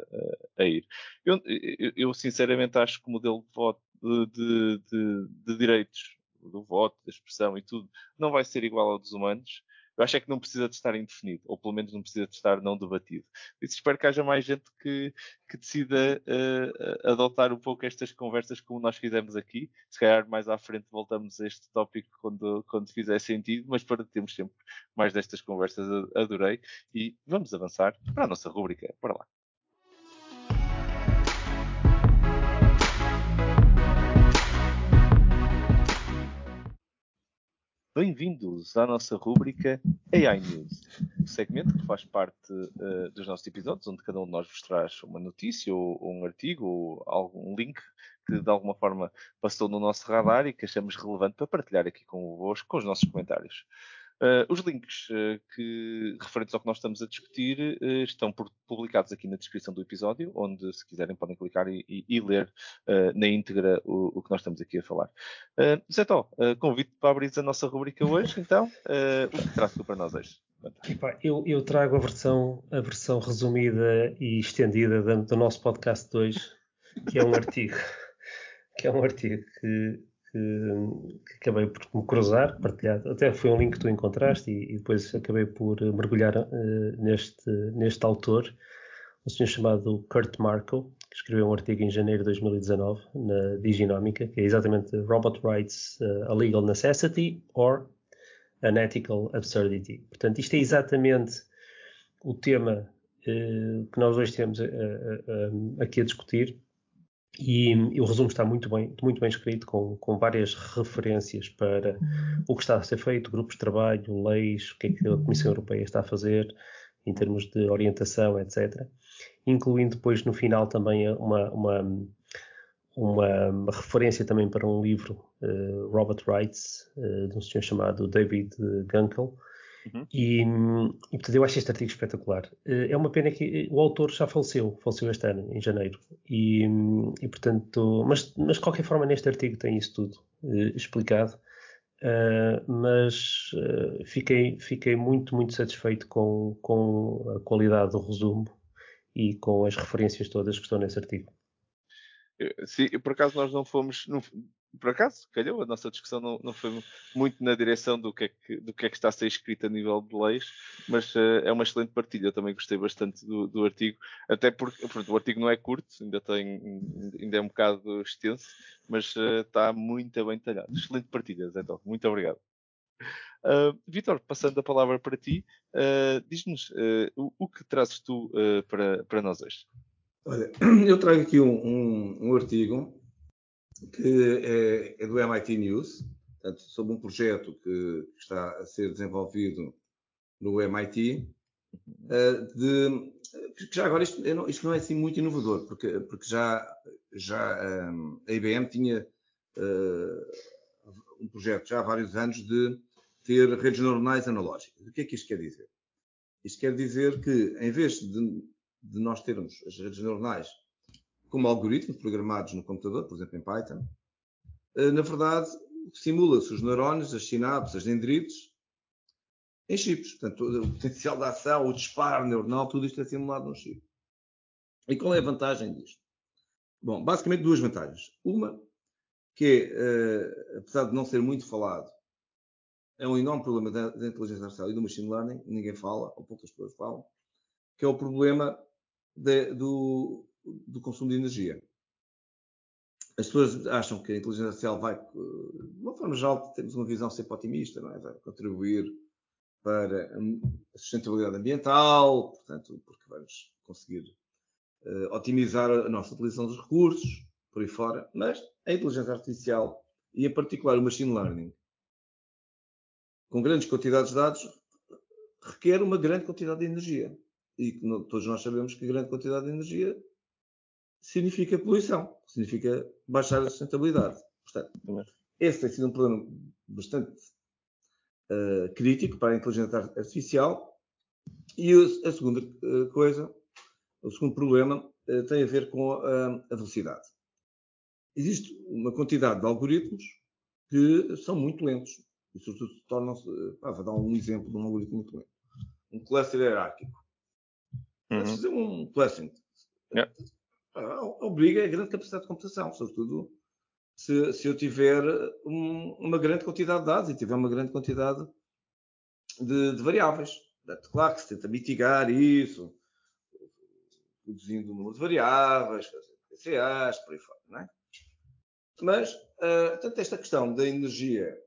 S1: a, a ir. Eu, eu, eu, sinceramente acho que o modelo de voto de, de, de, direitos do voto, da expressão e tudo, não vai ser igual ao dos humanos eu acho é que não precisa de estar indefinido, ou pelo menos não precisa de estar não debatido. Por isso espero que haja mais gente que, que decida uh, adotar um pouco estas conversas como nós fizemos aqui. Se calhar mais à frente voltamos a este tópico quando, quando fizer sentido, mas para termos sempre mais destas conversas, adorei. E vamos avançar para a nossa rúbrica. Para lá. Bem-vindos à nossa rúbrica AI News, um segmento que faz parte uh, dos nossos episódios, onde cada um de nós vos traz uma notícia ou, ou, um artigo ou algum link que de alguma forma passou no nosso radar e que achamos relevante para partilhar aqui convosco com os nossos comentários. Uh, os links uh, que, referentes ao que nós estamos a discutir uh, estão por, publicados aqui na descrição do episódio, onde, se quiserem, podem clicar e, e, e ler na íntegra o, o, que nós estamos aqui a falar. Zé Tó, convido para abrir a nossa rubrica hoje, então, o que traz para nós hoje?
S3: eu, eu, trago a versão, a versão resumida e estendida do, do nosso podcast de hoje, que é um artigo, que é um artigo que que, acabei por me cruzar, partilhado. Até foi um link que tu encontraste e, e depois acabei por mergulhar uh, neste, neste autor, um senhor chamado Kurt Marco, que escreveu um artigo em janeiro de 2019 na Diginómica, que é exatamente Robot Rights, uh, a Legal Necessity or an Ethical Absurdity. Portanto, isto é exatamente o tema uh, que nós hoje temos aqui a discutir e, e, o resumo está muito bem, muito bem escrito, com, com várias referências para o que está a ser feito, grupos de trabalho, leis, o que é que a Comissão Europeia está a fazer em termos de orientação, etc. Incluindo depois no final também uma, uma, uma referência também para um livro, uh, Robert Rights, uh, de um senhor chamado David Gunkel, Uhum. E, e, portanto, eu acho este artigo espetacular. Eh, é uma pena que o autor já faleceu, faleceu este ano, em janeiro. E, e portanto, mas, mas de qualquer forma, neste artigo tem isso tudo uh, explicado. Uh, mas uh, fiquei, fiquei muito, muito satisfeito com, com a qualidade do resumo e com as referências todas que estão nesse artigo.
S1: Sim, por acaso nós não fomos, não, por acaso, calhou, a nossa discussão não, não foi muito na direção do que, é que, do que é que está a ser escrito a nível de leis, mas uh, é uma excelente partilha. Eu também gostei bastante do, do artigo, até porque pronto, o artigo não é curto, ainda, tem, ainda é um bocado extenso, mas uh, está muito bem detalhado. Excelente partilha, Zé Tó. Muito obrigado. Uh, Vitor, passando a palavra para ti, diz-nos o, o, que trazes tu para, para nós hoje.
S2: Olha, eu trago aqui um, um, um artigo que é, é, do MIT News, portanto, sobre um projeto que, está a ser desenvolvido no MIT, eh, de, que já agora isto, não, isto não é assim muito inovador, porque, porque já, já um, a IBM tinha uh, um projeto já há vários anos de ter redes neuronais analógicas. O que é que isto quer dizer? Isto quer dizer que, em vez de, de nós termos as redes neuronais como algoritmos programados no computador, por exemplo em Python, eh, na verdade simula-se os neurónios, as sinapses, as dendritos, em chips. Portanto, o potencial de ação, o disparo neuronal, tudo isto é simulado num chip. E qual é a vantagem disto? Bom, basicamente duas vantagens. Uma, que uh, apesar de não ser muito falado, é um enorme problema da, da, inteligência artificial e do machine learning, ninguém fala, ou poucas pessoas falam, que é o problema de, do, do consumo de energia. As pessoas acham que a inteligência artificial vai, de uma forma geral, temos uma visão sempre otimista, é? vai contribuir para a sustentabilidade ambiental, portanto, porque vamos conseguir uh, otimizar a nossa utilização dos recursos, por aí fora, mas a inteligência artificial, e em particular o machine learning, com grandes quantidades de dados, requer uma grande quantidade de energia. E todos nós sabemos que grande quantidade de energia significa poluição, significa baixar a sustentabilidade. Portanto, esse tem sido um problema bastante uh, crítico para a inteligência artificial. E a segunda uh, coisa, o segundo problema, uh, tem a ver com a, a velocidade. Existe uma quantidade de algoritmos que são muito lentos. E, sobretudo, tornam-se. Ah, vou dar um exemplo de um algoritmo muito lento. Um cluster hierárquico. Uhum. fazer um clustering. Yeah obriga a grande capacidade de computação, sobretudo se, se eu tiver um, uma grande quantidade de dados e tiver uma grande quantidade de, de variáveis. Claro que se tenta mitigar isso, reduzindo o número de variáveis, PCAs, por aí fora, não é? Mas, uh, tanto esta questão da energia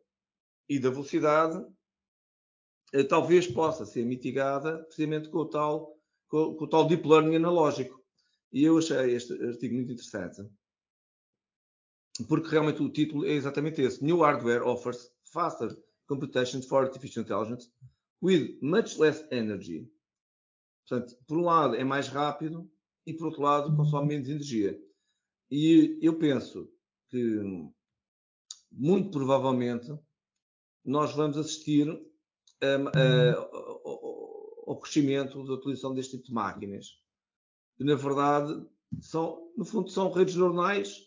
S2: e da velocidade uh, talvez possa ser mitigada precisamente com o tal, com, com o tal deep learning analógico. E eu achei este artigo muito interessante, porque realmente o título é exatamente esse. New hardware offers faster computation for artificial intelligence with much less energy. Portanto, por um lado é mais rápido e por outro lado consome menos energia. E eu penso que muito provavelmente nós vamos assistir um, ao crescimento da utilização deste tipo de máquinas na verdade são, no fundo, são redes neuronais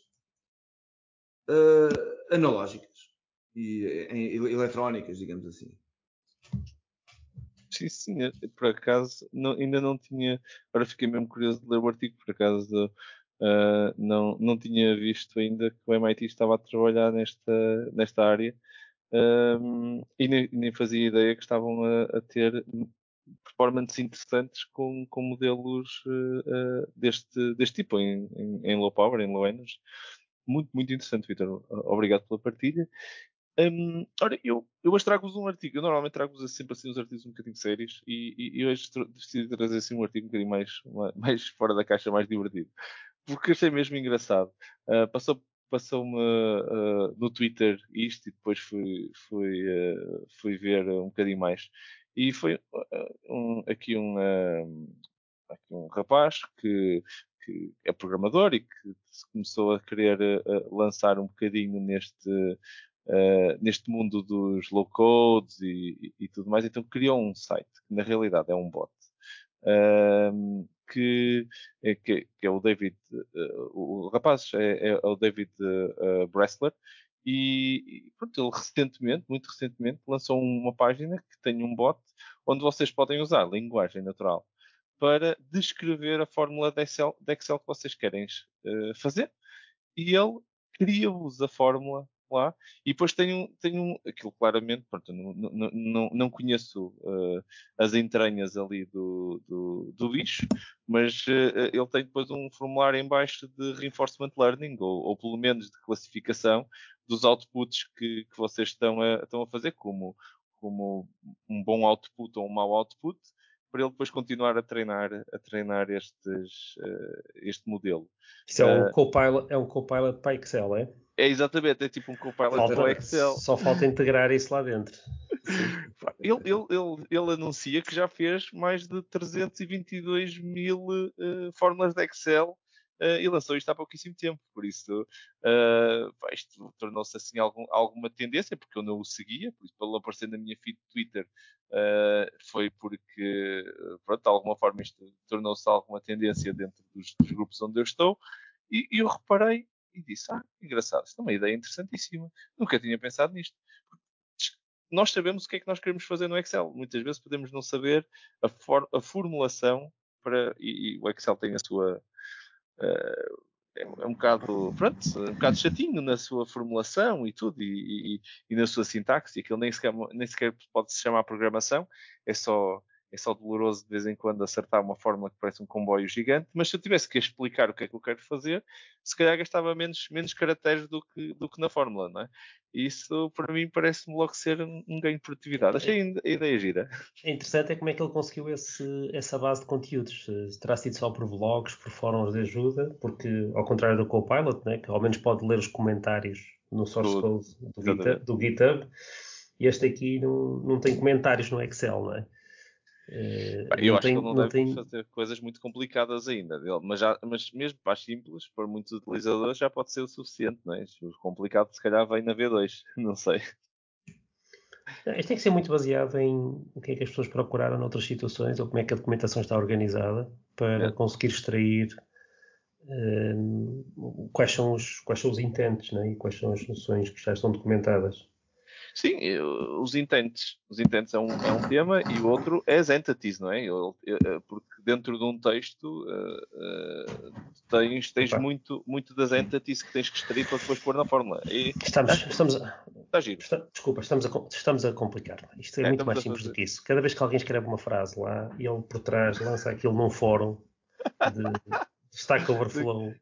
S2: uh, analógicas e eletrónicas, digamos assim.
S1: Sim, sim, por acaso não, ainda não tinha. Agora fiquei mesmo curioso de ler o artigo, por acaso Uh, não, não tinha visto ainda que o MIT estava a trabalhar nesta, nesta área um, e nem, nem, fazia ideia que estavam a, a ter performances interessantes com, com modelos uh, deste, deste tipo em, em, em, low power, em low energy. Muito, muito interessante, Vitor. Obrigado pela partilha. Um, ora, eu, eu hoje trago-vos um artigo. Eu normalmente trago-vos sempre assim uns artigos um bocadinho sérios e, e, e hoje decidi trazer assim um artigo um bocadinho mais, mais fora da caixa, mais divertido. Porque achei mesmo engraçado. Uh, passou passou-me uh, no Twitter isto e depois fui, fui, uh, fui ver um bocadinho mais. E foi uh, um, aqui, um, aqui um rapaz que, que é programador e que começou a querer lançar um bocadinho neste, neste mundo dos low codes e, e, tudo mais, então criou um site, que na realidade é um bot. Uh, que, que, que, é o David, o rapaz é, é o David Bressler, e, pronto, ele recentemente, muito recentemente, lançou uma página que tem um bot onde vocês podem usar linguagem natural para descrever a fórmula de Excel, de Excel que vocês querem uh, fazer. E ele cria-vos a fórmula lá. E depois tem um, tem um aquilo claramente, pronto, não, não, não, não conheço uh, as entranhas ali do, do, do bicho, mas uh, ele tem depois um formulário em baixo de reinforcement learning, ou, ou pelo menos de classificação dos outputs que, que vocês estão a, estão a fazer, como, como um bom output ou um mau output, para ele depois continuar a treinar, a treinar estes, uh, este modelo.
S3: Isso é um, Copilot, é um Copilot para Excel, é?
S1: É exatamente, é tipo um Copilot
S3: falta,
S1: para Excel.
S3: Só falta integrar isso lá dentro.
S1: ele, ele, ele, ele, anuncia que já fez mais de 322 mil uh, fórmulas de Excel uh, e lançou isto há pouquíssimo tempo. Por isso, uh, isto tornou-se assim algum, alguma tendência, porque eu não o seguia, por isso, pelo aparecer na minha feed de Twitter, uh, foi porque, pronto, de alguma forma isto tornou-se alguma tendência dentro dos, dos grupos onde eu estou. E, e eu reparei e disse: Ah, engraçado, isto é uma ideia interessantíssima. Nunca tinha pensado nisto. Nós sabemos o que é que nós queremos fazer no Excel. Muitas vezes podemos não saber a, for a formulação para. E, e, o Excel tem a sua. Uh, é, é, um bocado, pronto, um bocado chatinho na sua formulação e tudo, e, e, e na sua sintaxe, aquilo nem sequer, nem sequer pode se chamar programação, é só é só doloroso de vez em quando acertar uma fórmula que parece um comboio gigante, mas se eu tivesse que explicar o que é que eu quero fazer, se calhar gastava menos, menos caracteres do que, do que na fórmula, não é? E isso, para mim, parece-me logo ser um, ganho de produtividade. Achei a ideia gira.
S3: É interessante é como é que ele conseguiu esse, essa base de conteúdos. Terá sido só por vlogs, por fóruns de ajuda, porque, ao contrário do Copilot, né, que ao menos pode ler os comentários no source code do, GitHub, do GitHub, este aqui não, não tem comentários no Excel, não é?
S1: Uh, eu acho tem, que ele não, não deve tem... fazer coisas muito complicadas ainda, mas, já, mas mesmo para as simples, para muitos utilizadores, já pode ser o suficiente, não é? O complicado se calhar vem na V2, não sei.
S3: Isto tem que ser muito baseado em o que é que as pessoas procuraram noutras situações ou como é que a documentação está organizada para é. conseguir extrair uh, quais, são os, quais são os intentes né? e quais são as noções que já estão documentadas.
S1: Sim, os intents. Os intents é um, é um tema e o outro é as entities, não é? Eu, eu, porque dentro de um texto uh, uh, tens, tens muito, muito das entities que tens que extrair para depois pôr na fórmula. E,
S3: estamos, estamos a, está giro. Está, desculpa, estamos a, estamos a complicar. Isto é, é muito mais simples do que isso. Cada vez que alguém escreve uma frase lá, ele por trás lança aquilo num fórum de, de Stack Overflow.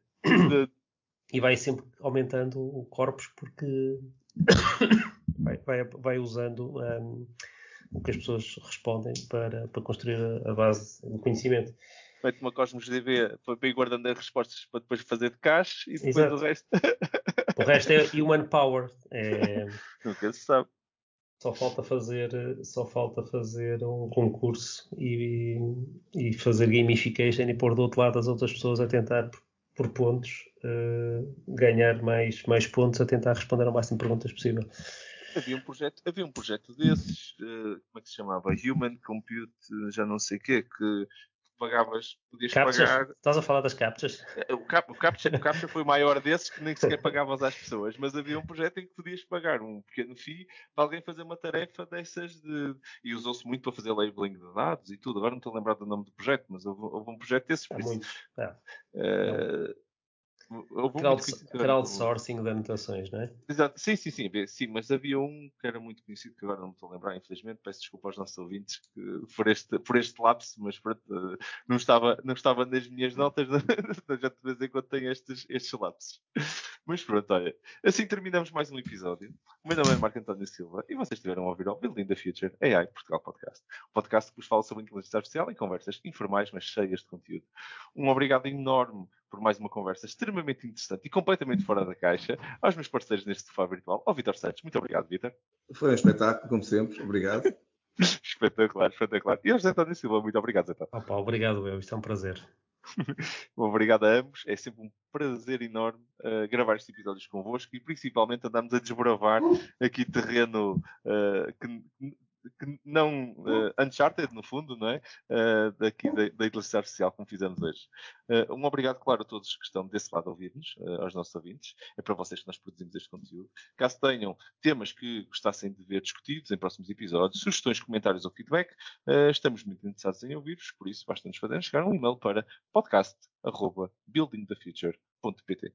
S3: e vai sempre aumentando o corpus porque vai, vai, vai usando um, o que as pessoas respondem para, para construir a, base do conhecimento.
S1: Feito uma Cosmos DB para ir guardando as respostas para depois fazer de cache e depois
S3: Exato.
S1: o resto.
S3: o resto é human power. É...
S1: Nunca se sabe.
S3: Só falta fazer, só falta fazer um concurso e, e fazer gamification e pôr do outro lado as outras pessoas a tentar por pontos uh, ganhar mais, mais pontos a tentar responder ao máximo de perguntas possível.
S1: Havia um projeto, havia um projeto desses, uh, como é que se chamava? Human Compute, já não sei o quê, que pagavas, podias
S3: captchas?
S1: pagar.
S3: Estás a falar das captchas?
S1: Eh, o, cap, o, captcha, o captcha foi o maior desses que nem sequer pagavas às pessoas, mas havia um projeto em que podias pagar um pequeno FII para alguém fazer uma tarefa dessas de. E usou-se muito para fazer labeling de dados e tudo. Agora não estou a lembrar do nome do projeto, mas houve, houve um projeto desses.
S3: É muito. É.
S1: Uh,
S3: Crowd, crowdsourcing de anotações, não é?
S1: Exato. Sim, sim, sim, sim, mas havia um que era muito conhecido, que agora não me estou a lembrar, infelizmente. Peço desculpa aos nossos ouvintes que, por, este, por este lapso, mas pronto, não, estava, não estava nas minhas notas, já de vez em quando tenho estes, estes lapsos. Mas pronto, olha, assim terminamos mais um episódio. O meu nome é Marco António Silva e vocês estiveram a ouvir ao Building the Future AI Portugal Podcast. O podcast que vos fala sobre inteligência artificial em conversas informais, mas cheias de conteúdo. Um obrigado enorme por mais uma conversa extremamente interessante e completamente fora da caixa aos meus parceiros neste sofá virtual, ao Vitor Santos. Muito obrigado, Vitor.
S2: Foi um espetáculo, como sempre. Obrigado.
S1: espetacular, espetacular. E ao José António Silva, muito obrigado, Zé
S3: Opa, obrigado, eu. Isto é um prazer.
S1: obrigado a ambos. É sempre um prazer enorme uh, gravar estes episódios convosco e principalmente andamos a desbravar aqui terreno uh, que que não uh, Uncharted, no fundo, não é? Uh, daqui da, da inteligência artificial, como fizemos hoje. Uh, um obrigado, claro, a todos que estão desse lado a ouvir-nos, uh, aos nossos ouvintes. É para vocês que nós produzimos este conteúdo. Caso tenham temas que gostassem de ver discutidos em próximos episódios, sugestões, comentários ou feedback, estamos muito interessados em ouvir-vos, por isso basta-nos fazer chegar um e-mail para podcast.buildingthefuture.pt.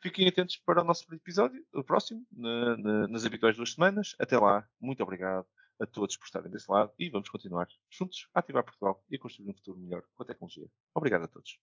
S1: Fiquem atentos para o nosso episódio, o próximo, na, na, nas habituais duas semanas. Até lá, muito obrigado a todos por estarem desse lado e vamos continuar juntos a ativar Portugal e a construir um futuro melhor com a tecnologia. Obrigado a todos.